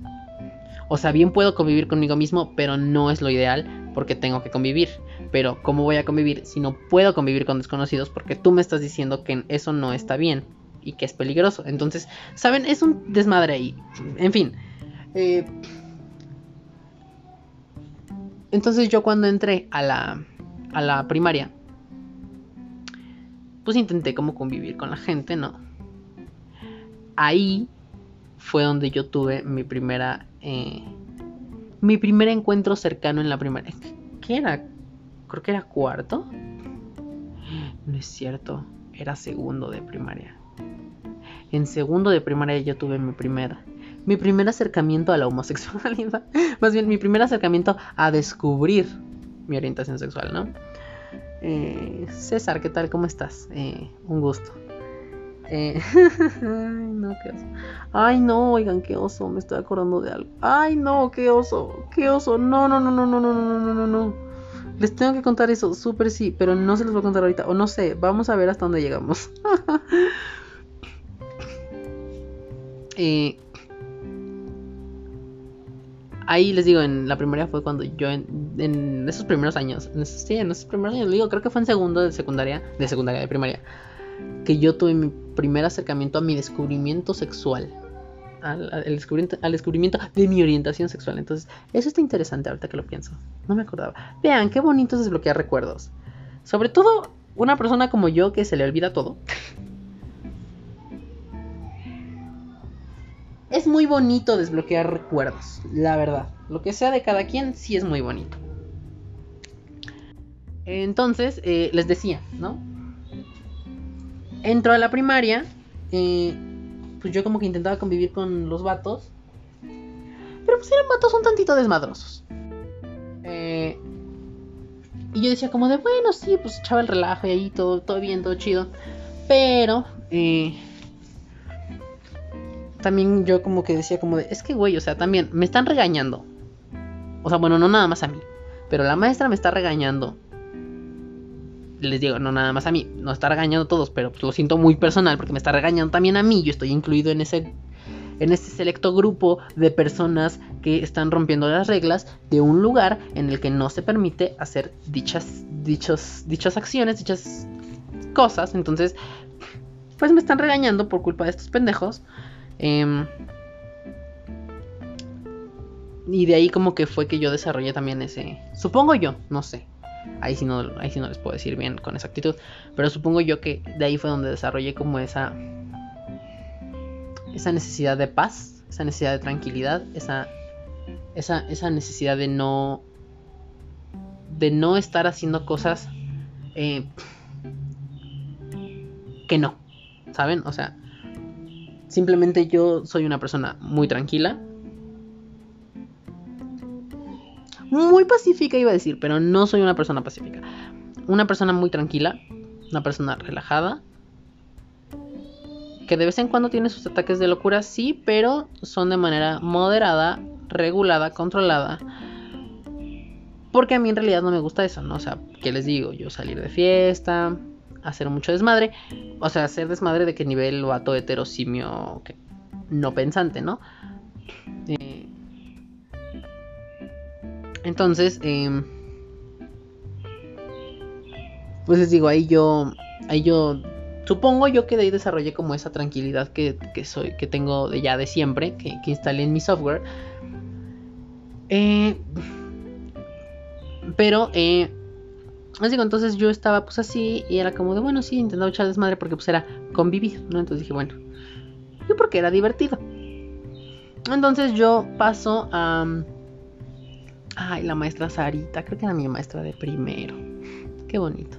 Speaker 1: O sea, bien puedo convivir conmigo mismo, pero no es lo ideal porque tengo que convivir. Pero ¿cómo voy a convivir si no puedo convivir con desconocidos? Porque tú me estás diciendo que eso no está bien y que es peligroso. Entonces, ¿saben? Es un desmadre ahí. En fin. Eh, entonces yo cuando entré a la, a la primaria, pues intenté como convivir con la gente, ¿no? Ahí fue donde yo tuve mi primera... Eh, mi primer encuentro cercano en la primaria. ¿Qué era? Creo que era cuarto. No es cierto, era segundo de primaria. En segundo de primaria yo tuve mi primera mi primer acercamiento a la homosexualidad, más bien mi primer acercamiento a descubrir mi orientación sexual, ¿no? Eh, César, ¿qué tal? ¿Cómo estás? Eh, un gusto. Eh, ay, no, qué oso. Ay, no, oigan, qué oso, me estoy acordando de algo. Ay, no, qué oso, qué oso. No, no, no, no, no, no, no, no, no, no. Les tengo que contar eso, súper sí, pero no se los voy a contar ahorita. O no sé, vamos a ver hasta dónde llegamos. eh, ahí les digo, en la primaria fue cuando yo, en, esos primeros años, en sí, en esos primeros años, digo, creo que fue en segundo de secundaria, de secundaria, de primaria, que yo tuve mi primer acercamiento a mi descubrimiento sexual. Al, descubrimiento, de mi orientación sexual. Entonces, eso está interesante ahorita que lo pienso. No me acordaba. Vean, qué bonito es desbloquear recuerdos. Sobre todo una persona como yo que se le olvida todo. es muy bonito desbloquear recuerdos, la verdad. Lo que sea de cada quien sí es muy bonito. Entonces, eh, les decía, ¿no? Entro a la primaria, eh, pues yo como que intentaba convivir con los vatos. Pero pues eran vatos un tantito desmadrosos. Eh, y yo decía como de, bueno, sí, pues echaba el relajo y ahí todo, todo bien, todo chido. Pero, eh, también yo como que decía como de, es que güey, o sea, también me están regañando. O sea, bueno, no nada más a mí, pero la maestra me está regañando. Les digo, no nada más a mí, no está regañando a todos, pero pues lo siento muy personal porque me está regañando también a mí. Yo estoy incluido en ese en este selecto grupo de personas que están rompiendo las reglas de un lugar en el que no se permite hacer dichas, dichos, dichas acciones, dichas cosas. Entonces, pues me están regañando por culpa de estos pendejos. Em, y de ahí como que fue que yo desarrollé también ese... Supongo yo, no sé. Ahí sí, no, ahí sí no les puedo decir bien con exactitud. Pero supongo yo que de ahí fue donde desarrollé como esa. Esa necesidad de paz, esa necesidad de tranquilidad, esa. Esa, esa necesidad de no. De no estar haciendo cosas. Eh, que no. ¿Saben? O sea. Simplemente yo soy una persona muy tranquila muy pacífica iba a decir, pero no soy una persona pacífica. Una persona muy tranquila, una persona relajada, que de vez en cuando tiene sus ataques de locura, sí, pero son de manera moderada, regulada, controlada. Porque a mí en realidad no me gusta eso, ¿no? O sea, ¿qué les digo? Yo salir de fiesta, hacer mucho desmadre. O sea, hacer desmadre de qué nivel vato heterosimio no pensante, ¿no? Eh, entonces, em, pues les digo, ahí yo, ahí yo, supongo yo que de ahí desarrollé como esa tranquilidad que, soy, que tengo de ya de siempre, que, instalé en mi software. Eh, pero, eh, les digo, entonces yo estaba pues así y era como de, bueno, sí, intentaba echar desmadre porque pues era convivir, ¿no? Entonces dije, bueno, yo porque era divertido. Entonces yo paso a... Ay, la maestra Sarita, creo que era mi maestra de primero. Qué bonito.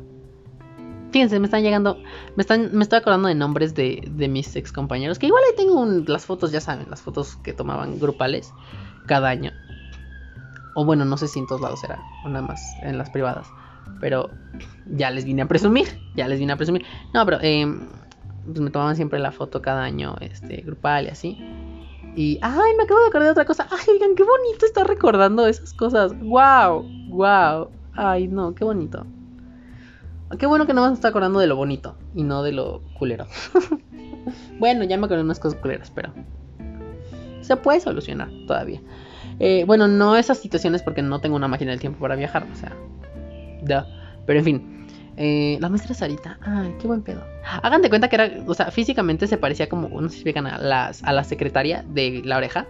Speaker 1: Fíjense, me están llegando, me están, me estoy acordando de nombres de, de mis ex compañeros, que igual ahí tengo las fotos, ya saben, las fotos que tomaban grupales cada año. O bueno, no sé si en todos lados era, una más en las privadas. Pero ya les vine a presumir, ya les vine a presumir. No, pero eh, pues me tomaban siempre la foto cada año, este, grupal y así. Y, ay, me acabo de acordar de otra cosa. Ay, oigan, qué bonito estar recordando esas cosas. Wow, wow. Ay, no, qué bonito. Qué bueno que no me está acordando de lo bonito y no de lo culero. bueno, ya me acordé de unas cosas culeras, pero se puede solucionar todavía. Eh, bueno, no esas situaciones porque no tengo una máquina del tiempo para viajar, o sea, Pero en fin, eh, la maestra Sarita, ay, qué buen pedo. Hagan de cuenta que era, o sea, físicamente se parecía como, no sé si a, las, a la secretaria de la oreja.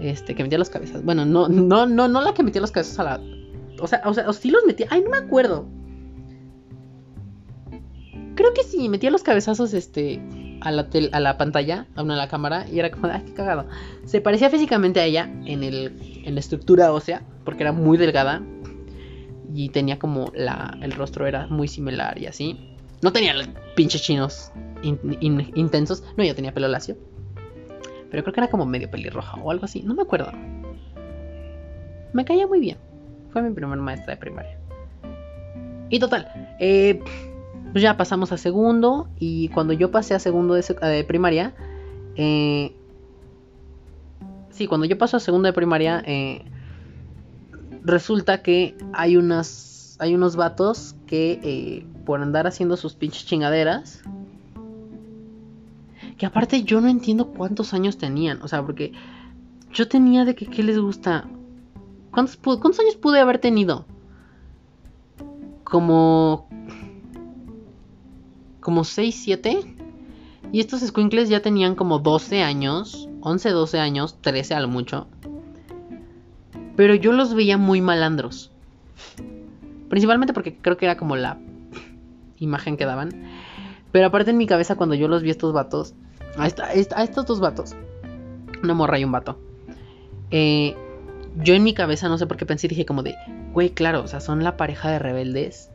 Speaker 1: Este, que metía los cabezas. Bueno, no, no, no, no la que metía los cabezas a la. O sea, o sea, o sí los metía. Ay, no me acuerdo. Creo que sí, metía los cabezazos, este, a la, a la pantalla, a una a la cámara, y era como, ay, qué cagado. Se parecía físicamente a ella en, el, en la estructura ósea, porque era muy delgada, y tenía como la, el rostro era muy similar y así. No tenía pinches chinos intensos. No, yo tenía pelo lacio. Pero creo que era como medio pelirroja o algo así. No me acuerdo. Me caía muy bien. Fue mi primer maestra de primaria. Y total. Eh, pues ya pasamos a segundo. Y cuando yo pasé a segundo de, primaria. Eh, sí, cuando yo paso a segundo de primaria. Eh, resulta que hay unas hay unos vatos que eh, por andar haciendo sus pinches chingaderas que aparte yo no entiendo cuántos años tenían o sea porque yo tenía de que qué les gusta cuántos cuántos años pude haber tenido como como 6, 7 y estos squinkles ya tenían como 12 años 11, 12 años 13 a lo mucho pero yo los veía muy malandros. Principalmente porque creo que era como la imagen que daban. Pero aparte en mi cabeza cuando yo los vi estos vatos, a, estos dos vatos, una morra y un vato, eh, yo en mi cabeza no sé por qué pensé, dije como de, güey, claro, o sea, son la pareja de rebeldes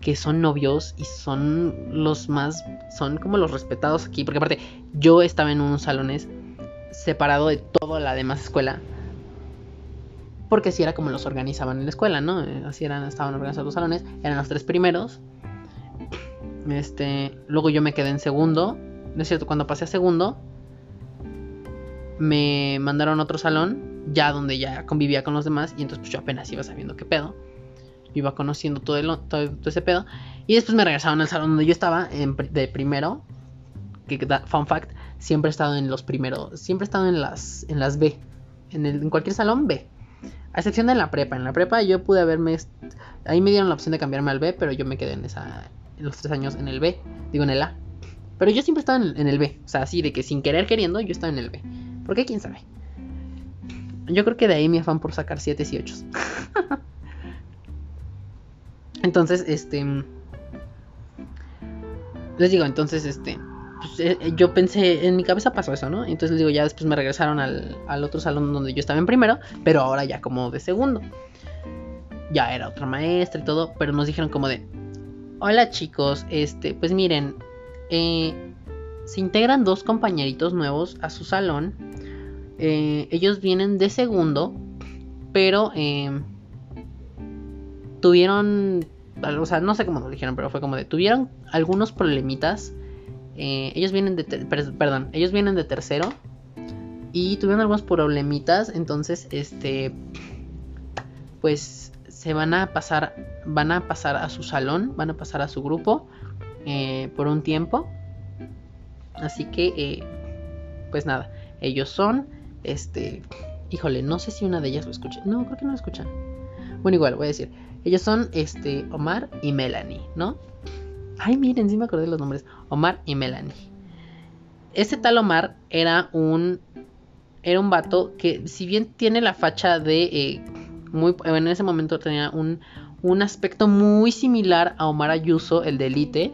Speaker 1: que son novios y son los más, son como los respetados aquí, porque aparte yo estaba en unos salones separado de toda la demás escuela porque así era como los organizaban en la escuela, ¿no? Eh, así eran, estaban organizados los salones, eran los tres primeros. Este, luego yo me quedé en segundo. No es cierto, cuando pasé a segundo, me mandaron a otro salón, ya donde ya convivía con los demás, y entonces pues yo apenas iba sabiendo qué pedo. iba conociendo todo, el, todo, ese pedo. Y después me regresaron al salón donde yo estaba, de primero. Fun fact, siempre he estado en los primeros, siempre he estado en las, en las B. En cualquier salón B. A excepción de la prepa. En la prepa yo pude haberme. Ahí me dieron la opción de cambiarme al B, pero yo me quedé en esa. En los tres años en el B. Digo en el A. Pero yo siempre estaba en, el B. O sea, así de que sin querer queriendo, yo estaba en el B. ¿Por qué? ¿Quién sabe? Yo creo que de ahí mi afán por sacar 7 y 8. Entonces, este... Les digo, entonces, este... Pues, eh, yo pensé, en mi cabeza pasó eso, ¿no? Entonces les digo, ya después me regresaron al, otro salón donde yo estaba en primero, pero ahora ya como de segundo. Ya era otra maestra y todo, pero nos dijeron como de, hola chicos, este, pues miren, eh, se integran dos compañeritos nuevos a su salón. Eh, ellos vienen de segundo, pero eh, tuvieron, o sea, no sé cómo lo dijeron, pero fue como de, tuvieron algunos problemitas. Ellos vienen de, perdón, ellos vienen de tercero y tuvieron algunos problemitas, entonces, este, pues se van a pasar, van a pasar a su salón, van a pasar a su grupo por un tiempo. Así que, eh, pues nada, ellos son, este, híjole, no sé si una de ellas lo escucha. No, creo que no lo escucha. Bueno, igual, voy a decir, ellos son, este, Omar y Melanie, ¿no? Ay, miren, sí me acordé los nombres. Omar y Melanie. Este tal Omar era un, era un vato que, si bien tiene la facha de, eh, muy, en ese momento tenía un, un aspecto muy similar a Omar Ayuso, el de Elite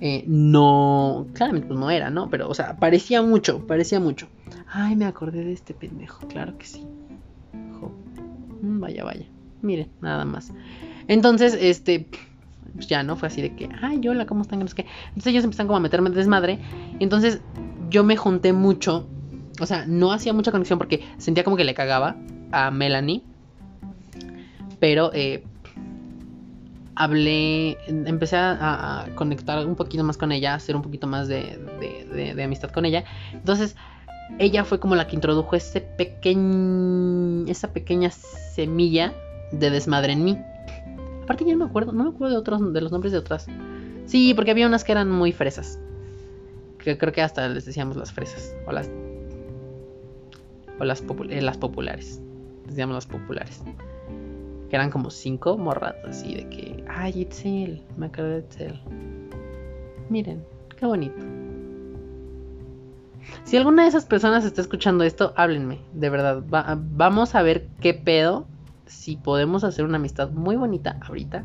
Speaker 1: eh, no, claramente pues no era, ¿no? Pero, o sea, parecía mucho, parecía mucho. Ay, me acordé de este pendejo, claro que sí. Mm, vaya, vaya. Miren, nada más. Entonces, este, pues ya, ¿no? Fue así de que, ay, hola, ¿cómo están? Entonces ellos empezaron como a meterme desmadre. Y entonces yo me junté mucho. O sea, no hacía mucha conexión porque sentía como que le cagaba a Melanie. Pero, eh, hablé, empecé a, conectar un poquito más con ella, hacer un poquito más de, amistad con ella. Entonces, ella fue como la que introdujo ese pequeño, esa pequeña semilla de desmadre en mí. Aparte, ya no me acuerdo, no me acuerdo de otros, de los nombres de otras. Sí, porque había unas que eran muy fresas. Que creo que hasta les decíamos las fresas. O las. O las, eh, populares. Les decíamos las populares eran como cinco morras así de que, ay, Itzel, me acuerdo de Itzel. Miren, qué bonito. Si alguna de esas personas está escuchando esto, háblenme, de verdad. vamos a ver qué pedo, si podemos hacer una amistad muy bonita ahorita.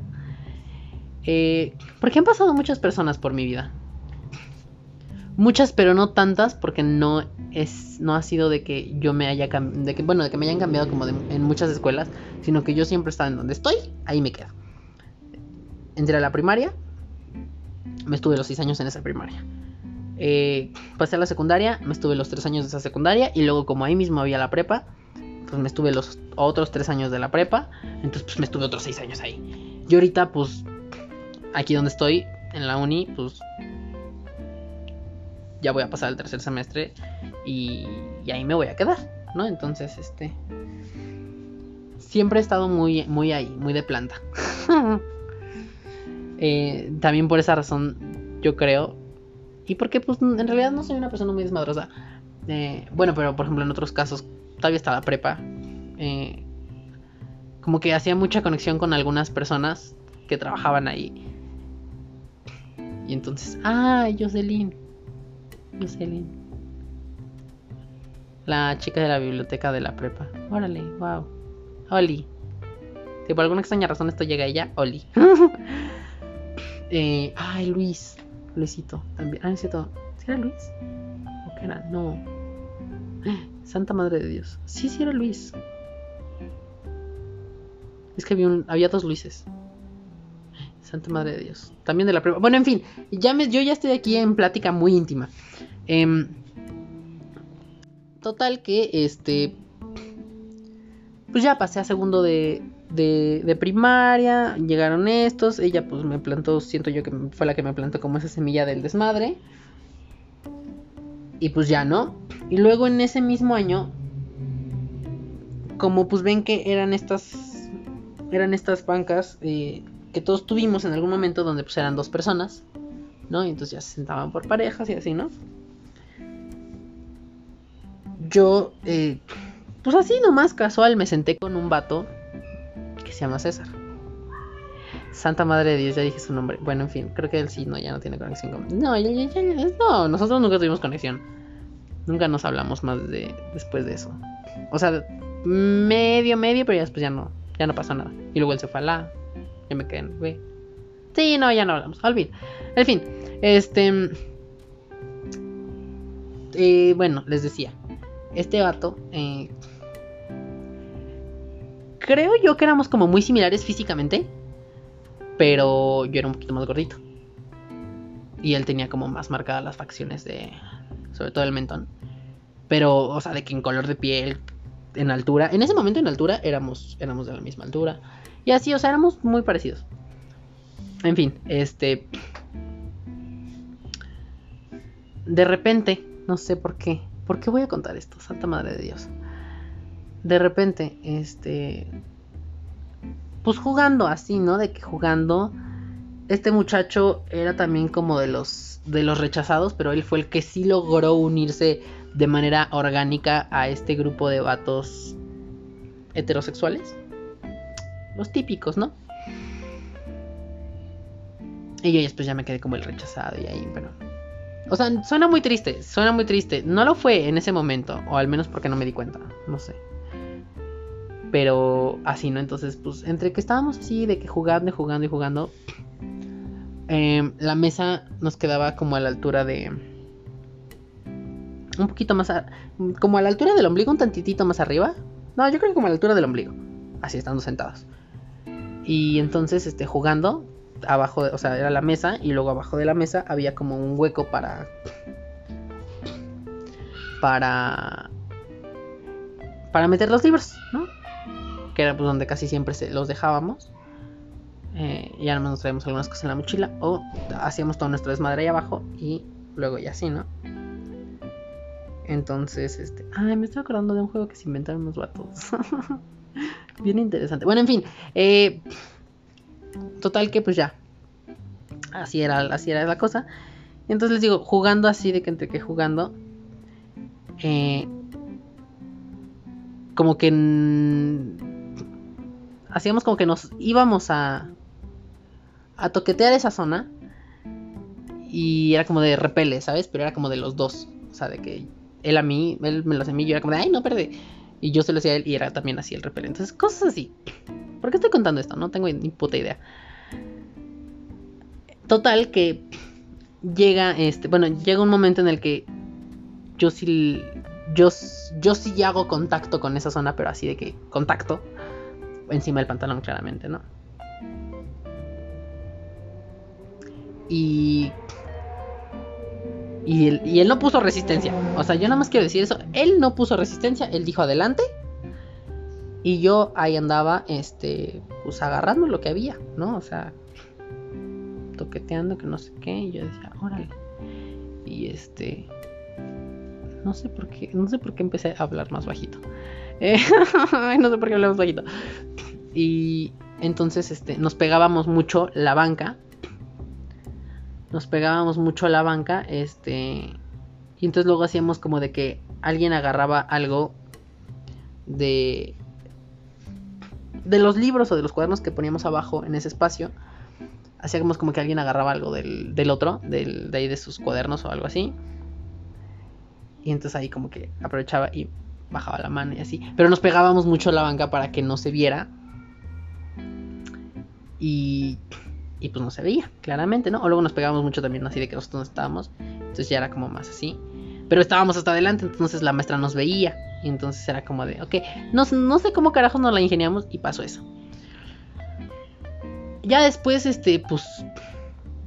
Speaker 1: Eh, porque han pasado muchas personas por mi vida. Muchas, pero no tantas, porque no es, no ha sido de que yo me haya de que, bueno, de que me hayan cambiado como en muchas escuelas, sino que yo siempre he estado en donde estoy, ahí me quedo. Entré a la primaria, me estuve los seis años en esa primaria. Eh, pasé a la secundaria, me estuve los tres años de esa secundaria, y luego como ahí mismo había la prepa, pues me estuve los otros tres años de la prepa, entonces pues me estuve otros seis años ahí. Y ahorita pues, aquí donde estoy, en la uni, pues ya voy a pasar el tercer semestre y, ahí me voy a quedar, ¿no? Entonces, este... Siempre he estado muy, muy ahí, muy de planta. Eh, también por esa razón, yo creo. Y porque, pues, en realidad no soy una persona muy desmadrosa. Eh, bueno, pero por ejemplo, en otros casos, todavía estaba prepa. Eh, como que hacía mucha conexión con algunas personas que trabajaban ahí. Y entonces, ah, Jocelyn, Jocelyn. La chica de la biblioteca de la prepa. Órale, wow. Oli. Si por alguna extraña razón esto llega a ella, Oli. eh, ay, Luis. Luisito también. Ah, es cierto. ¿Sí era Luis? ¿O qué era? No. Santa Madre de Dios. Sí, sí era Luis. Es que había, dos Luises. Santa Madre de Dios. También de la prueba. Bueno, en fin, ya me, yo ya estoy aquí en plática muy íntima. Em, total que, este, pues ya pasé a segundo de, de, primaria, llegaron estos, ella pues me plantó, siento yo que fue la que me plantó como esa semilla del desmadre. Y pues ya, ¿no? Y luego en ese mismo año, como pues ven que eran estas, eran estas bancas, eh, que todos tuvimos en algún momento donde pues eran dos personas, ¿no? Y entonces ya se sentaban por parejas y así, ¿no? Yo, eh, pues así nomás casual, me senté con un vato que se llama César. Santa Madre de Dios, ya dije su nombre. Bueno, en fin, creo que él sí, no, ya no tiene conexión con... No, ya, ya, ya, no, nosotros nunca tuvimos conexión. Nunca nos hablamos más de después de eso. O sea, medio, medio, pero ya después ya no, ya no pasó nada. Y luego él se fue a la Yo me quedé, güey. Sí, no, ya no hablamos. Olvid. En fin, este. Eh, bueno, les decía. Este vato. Eh, creo yo que éramos como muy similares físicamente. Pero yo era un poquito más gordito. Y él tenía como más marcadas las facciones de. Sobre todo el mentón. Pero, o sea, de que en color de piel, en altura. En ese momento en altura éramos, éramos de la misma altura. Y así, o sea, éramos muy parecidos. En fin, este... De repente, no sé por qué. ¿Por qué voy a contar esto? Santa Madre de Dios. De repente, este... Pues jugando así, ¿no? De que jugando... Este muchacho era también como de los, de los rechazados, pero él fue el que sí logró unirse de manera orgánica a este grupo de vatos heterosexuales. Los típicos, ¿no? Y yo después ya me quedé como el rechazado y ahí, pero... O sea, suena muy triste, suena muy triste. No lo fue en ese momento, o al menos porque no me di cuenta, no sé. Pero así, ¿no? Entonces, pues, entre que estábamos así, de que jugando y jugando y jugando, em, la mesa nos quedaba como a la altura de... Un poquito más... como a la altura del ombligo, un tantitito más arriba. No, yo creo que como a la altura del ombligo. Así, estando sentados. Y entonces, este, jugando, abajo, o sea, era la mesa y luego abajo de la mesa había como un hueco para para para meter los libros, ¿no? Que era pues donde casi siempre los dejábamos. Eh, y además nos traíamos algunas cosas en la mochila o hacíamos todo nuestro desmadre ahí abajo y luego ya así, ¿no? Entonces, este, ay, me estoy acordando de un juego que se inventaron unos vatos. Bien interesante. Bueno, en fin, eh, Total que pues ya. Así era, así era la cosa. Y entonces les digo, jugando así de que entre que jugando. Eh, como que hacíamos como que nos íbamos a a toquetear esa zona y era como de repele, ¿sabes? Pero era como de los dos, o sea, de que él a mí, él me lo hacía a yo era como de, ay, no perde. Y yo se lo hacía a él y era también así el repele. Entonces, cosas así. ¿Por qué estoy contando esto? No tengo ni puta idea. Total que llega este, bueno, llega un momento en el que yo sí yo, yo sí hago contacto con esa zona, pero así de que contacto encima del pantalón claramente, ¿no? Y y él, y él, no puso resistencia. O sea, yo nada más quiero decir eso. Él no puso resistencia. Él dijo adelante. Y yo ahí andaba, este, pues agarrando lo que había, ¿no? O sea, toqueteando que no sé qué. Y yo decía, órale. Y este, no sé por qué, no sé por qué empecé a hablar más bajito. Eh, no sé por qué hablé más bajito. Y entonces, este, nos pegábamos mucho la banca. Nos pegábamos mucho la banca, este, y entonces luego hacíamos como de que alguien agarraba algo de de los libros o de los cuadernos que poníamos abajo en ese espacio, hacíamos como que alguien agarraba algo del, del otro, de ahí de sus cuadernos o algo así. Y entonces ahí como que aprovechaba y bajaba la mano y así. Pero nos pegábamos mucho a la banca para que no se viera. Y, y pues no se veía, claramente, ¿no? O luego nos pegábamos mucho también así de que nosotros no estábamos. Entonces ya era como más así. Pero estábamos hasta adelante, entonces la maestra nos veía. Y entonces era como de, ok, no, no sé cómo carajos nos la ingeniamos y pasó eso. Ya después, este, pues,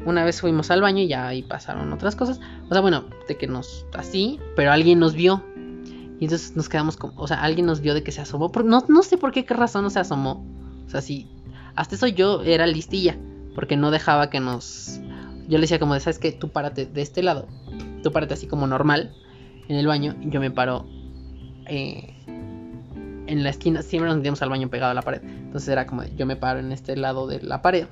Speaker 1: una vez fuimos al baño y ya ahí pasaron otras cosas. O sea, bueno, de que nos, así, pero alguien nos vio. Y entonces nos quedamos como, o sea, alguien nos vio de que se asomó. No, no sé por qué, qué razón no se asomó. O sea, sí, hasta eso yo era listilla, porque no dejaba que nos... Yo le decía como de, ¿sabes qué? Tú párate de este lado. Tú párate así como normal en el baño. Y yo me paro eh, en la esquina, siempre nos metíamos al baño pegado a la pared. Entonces era como, yo me paro en este lado de la pared,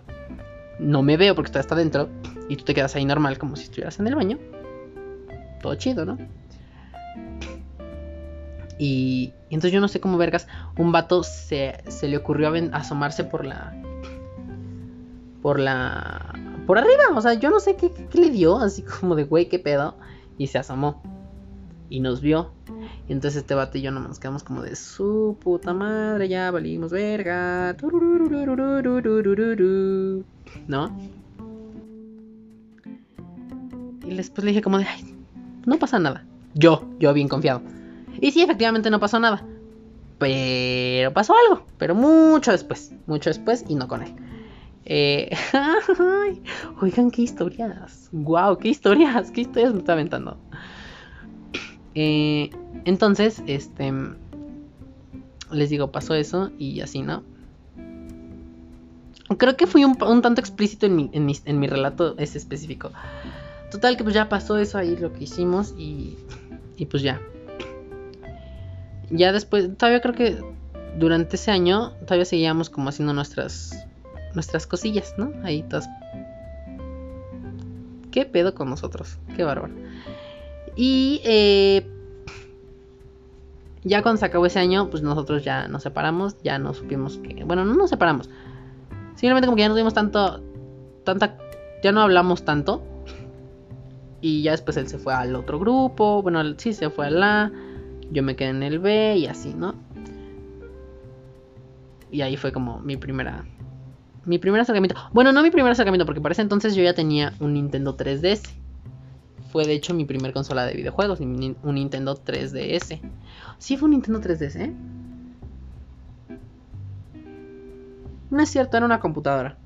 Speaker 1: no me veo porque tú está dentro, y tú te quedas ahí normal como si estuvieras en el baño. Todo chido, ¿no? Y, entonces yo no sé cómo vergas, un vato se, se le ocurrió asomarse por la... Por la... Por arriba, o sea, yo no sé qué, qué le dio, así como de, güey, qué pedo. Y se asomó. Y nos vio. Y entonces este vato y yo nos quedamos como de su puta madre, ya valimos verga. ¿No? Y después le dije como de, ay, no pasa nada. Yo, yo bien confiado. Y sí, efectivamente no pasó nada. Pero pasó algo. Pero mucho después. Mucho después y no con él. Eh, oigan, qué historias. Wow, qué historias. Qué historias me está aventando. Eh, entonces, este. Les digo, pasó eso y así, ¿no? Creo que fui un, tanto explícito en mi, en, mi, en mi relato ese específico. Total, que pues ya pasó eso ahí, lo que hicimos y, y pues ya. Ya después, todavía creo que durante ese año, todavía seguíamos como haciendo nuestras, nuestras cosillas, ¿no? Ahí todas. ¿Qué pedo con nosotros? Qué bárbaro. Y eh, ya cuando se acabó ese año, pues nosotros ya nos separamos, ya no supimos que... Bueno, no nos separamos. Simplemente como que ya no tuvimos tanto... Tanta... Ya no hablamos tanto. Y ya después él se fue al otro grupo. Bueno, sí, se fue a la. Yo me quedé en el B y así, ¿no? Y ahí fue como mi primera. Mi primer acercamiento. Bueno, no mi primer acercamiento, porque para ese entonces yo ya tenía un Nintendo 3DS. Fue de hecho mi primer consola de videojuegos, un Nintendo 3DS. Sí, fue un Nintendo 3DS, ¿eh? No es cierto, era una computadora.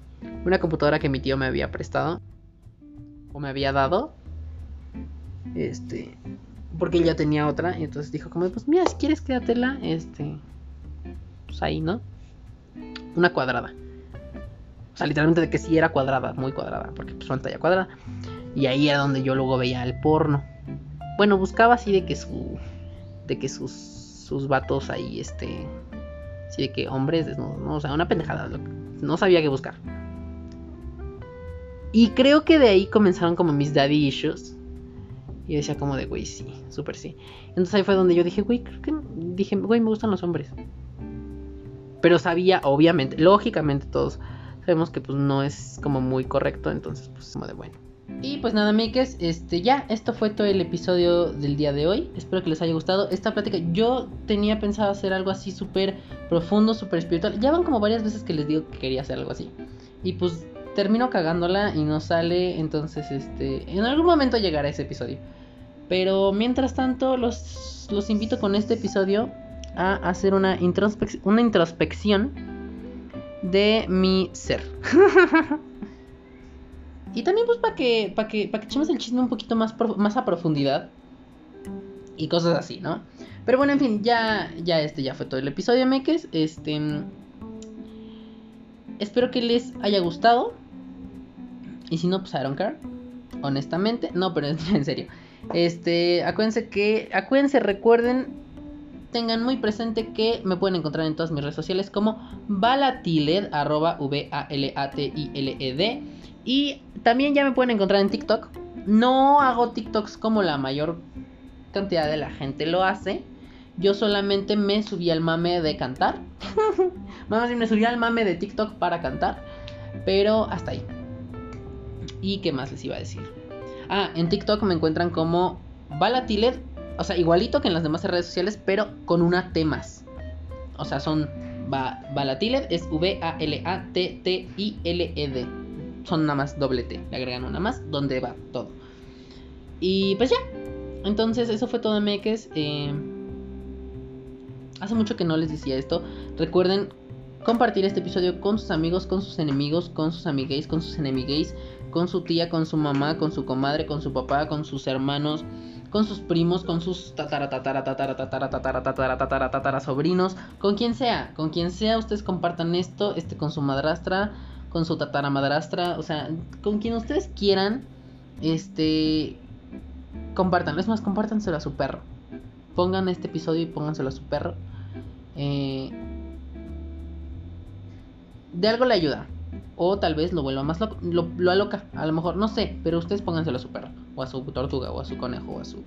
Speaker 1: Una computadora que mi tío me había prestado. O me había dado. Este. Porque él ya tenía otra. Y entonces dijo como, pues mira, si quieres quédatela. Este. Pues ahí, ¿no? Una cuadrada. O sea, literalmente de que sí era cuadrada, muy cuadrada. Porque pues pantalla cuadrada. Y ahí era donde yo luego veía el porno. Bueno, buscaba así de que su. De que sus. Sus vatos ahí, este. Así de que hombres desnudos, ¿no? O sea, una pendejada. No sabía qué buscar. Y creo que de ahí comenzaron como mis daddy issues. Y decía como de, güey, sí, súper sí. Entonces ahí fue donde yo dije, güey, creo que... Dije, güey, me gustan los hombres. Pero sabía, obviamente, lógicamente todos sabemos que pues no es como muy correcto. Entonces, pues como de, bueno. Y pues nada, makers, este ya, esto fue todo el episodio del día de hoy. Espero que les haya gustado esta plática. Yo tenía pensado hacer algo así súper profundo, súper espiritual. Ya van como varias veces que les digo que quería hacer algo así. Y pues termino cagándola y no sale. Entonces, este, en algún momento llegará ese episodio. Pero mientras tanto, los, los invito con este episodio a hacer una, una introspección de mi ser. y también pues para que, para que, para que echemos el chisme un poquito más, más a profundidad. Y cosas así, ¿no? Pero bueno, en fin, ya, ya este ya fue todo el episodio, Mekes. Este... Espero que les haya gustado. Y si no, pues I don't care. Honestamente. No, pero en serio. Este, acuérdense que, acuérdense, recuerden, tengan muy presente que me pueden encontrar en todas mis redes sociales como Valatiled, arroba V-A-L-A-T-I-L-E-D. Y también ya me pueden encontrar en TikTok. No hago TikToks como la mayor cantidad de la gente lo hace. Yo solamente me subí al mame de cantar. Más bien me subí al mame de TikTok para cantar. Pero hasta ahí. ¿Y qué más les iba a decir? Ah, en TikTok me encuentran como Valatiled, o sea, igualito que en las demás redes sociales, pero con una T más. O sea, son Valatiled, es V-A-L-A-T-T-I-L-E-D. Son nada más doble T, le agregan una más, donde va todo. Y pues ya. Entonces, eso fue todo, Meques. Eh, hace mucho que no les decía esto. Recuerden compartir este episodio con sus amigos, con sus enemigos, con sus amigues, con sus enemigues con su tía, con su mamá, con su comadre, con su papá, con sus hermanos, con sus primos, con sus tatara tatara tatara tatara tatara tatara tatara tatara sobrinos, con quien sea, con quien sea ustedes compartan esto, este con su madrastra, con su tatara madrastra, o sea, con quien ustedes quieran, este compartan, es más, compártanselo a su perro. Pongan este episodio y pónganselo a su perro. Eh, de algo le ayuda. O tal vez lo vuelva más loco, lo, lo aloca, a lo mejor, no sé, pero ustedes pónganselo a su perro, o a su tortuga, o a su conejo, o a su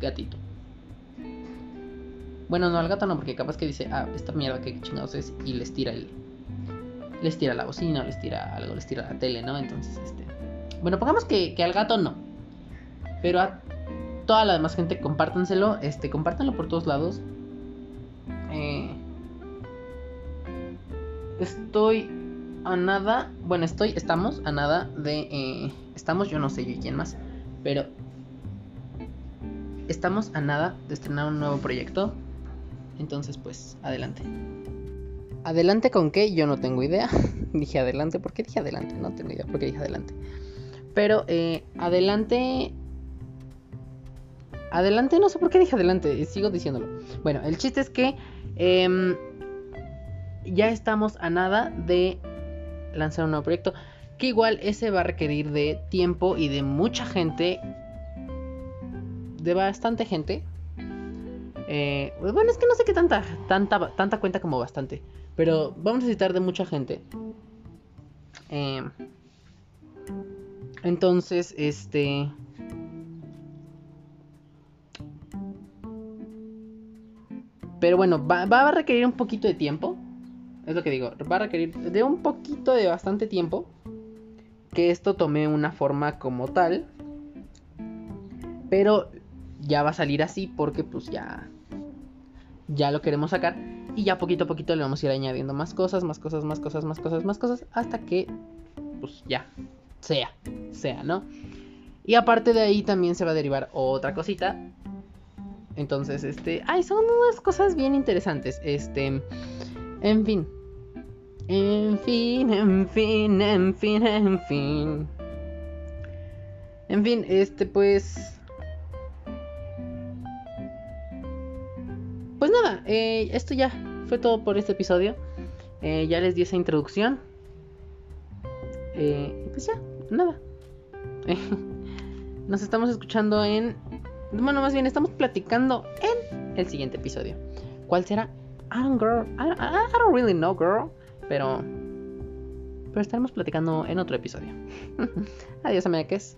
Speaker 1: gatito. Bueno, no al gato no, porque capaz que dice, ah, esta mierda que chingados es, y les tira el. Les tira la bocina, les tira algo, les tira la tele, ¿no? Entonces, este. Bueno, pongamos que, que al gato no. Pero a toda la demás gente, compártanselo. Este, compártanlo por todos lados. Eh, estoy a nada. Bueno, estoy, estamos a nada de. Eh, estamos, yo no sé yo y quién más. Pero estamos a nada de estrenar un nuevo proyecto. Entonces, pues, adelante. ¿Adelante con qué? Yo no tengo idea. dije adelante. ¿Por qué dije adelante? No tengo idea por qué dije adelante. Pero eh, adelante. Adelante, no sé por qué dije adelante. Sigo diciéndolo. Bueno, el chiste es que. Em, ya estamos a nada de lanzar un nuevo proyecto. Que igual ese va a requerir de tiempo y de mucha gente. De bastante gente. Eh, bueno, es que no sé qué tanta, tanta, cuenta como bastante. Pero vamos a necesitar de mucha gente. Eh, entonces, este... Pero bueno, va, a requerir un poquito de tiempo. Es lo que digo. Va a requerir de un poquito de bastante tiempo. Que esto tome una forma como tal. Pero ya va a salir así porque pues ya... Ya lo queremos sacar. Y ya poquito a poquito le vamos a ir añadiendo más cosas, más cosas, más cosas, más cosas, más cosas, hasta que, pues ya, sea, sea, ¿no? Y aparte de ahí también se va a derivar otra cosita. Entonces, este, ay, son unas cosas bien interesantes. Este, en fin. En fin, en fin, en fin, en fin. En fin, este, pues Pues nada, eh, esto ya fue todo por este episodio. Eh, ya les di esa introducción. Eh, pues ya, nada. nos estamos escuchando en... Bueno, más bien estamos platicando en el siguiente episodio. ¿Cuál será? I girl. I, don't really know, girl. Pero... Pero estaremos platicando en otro episodio. Adiós, amigues.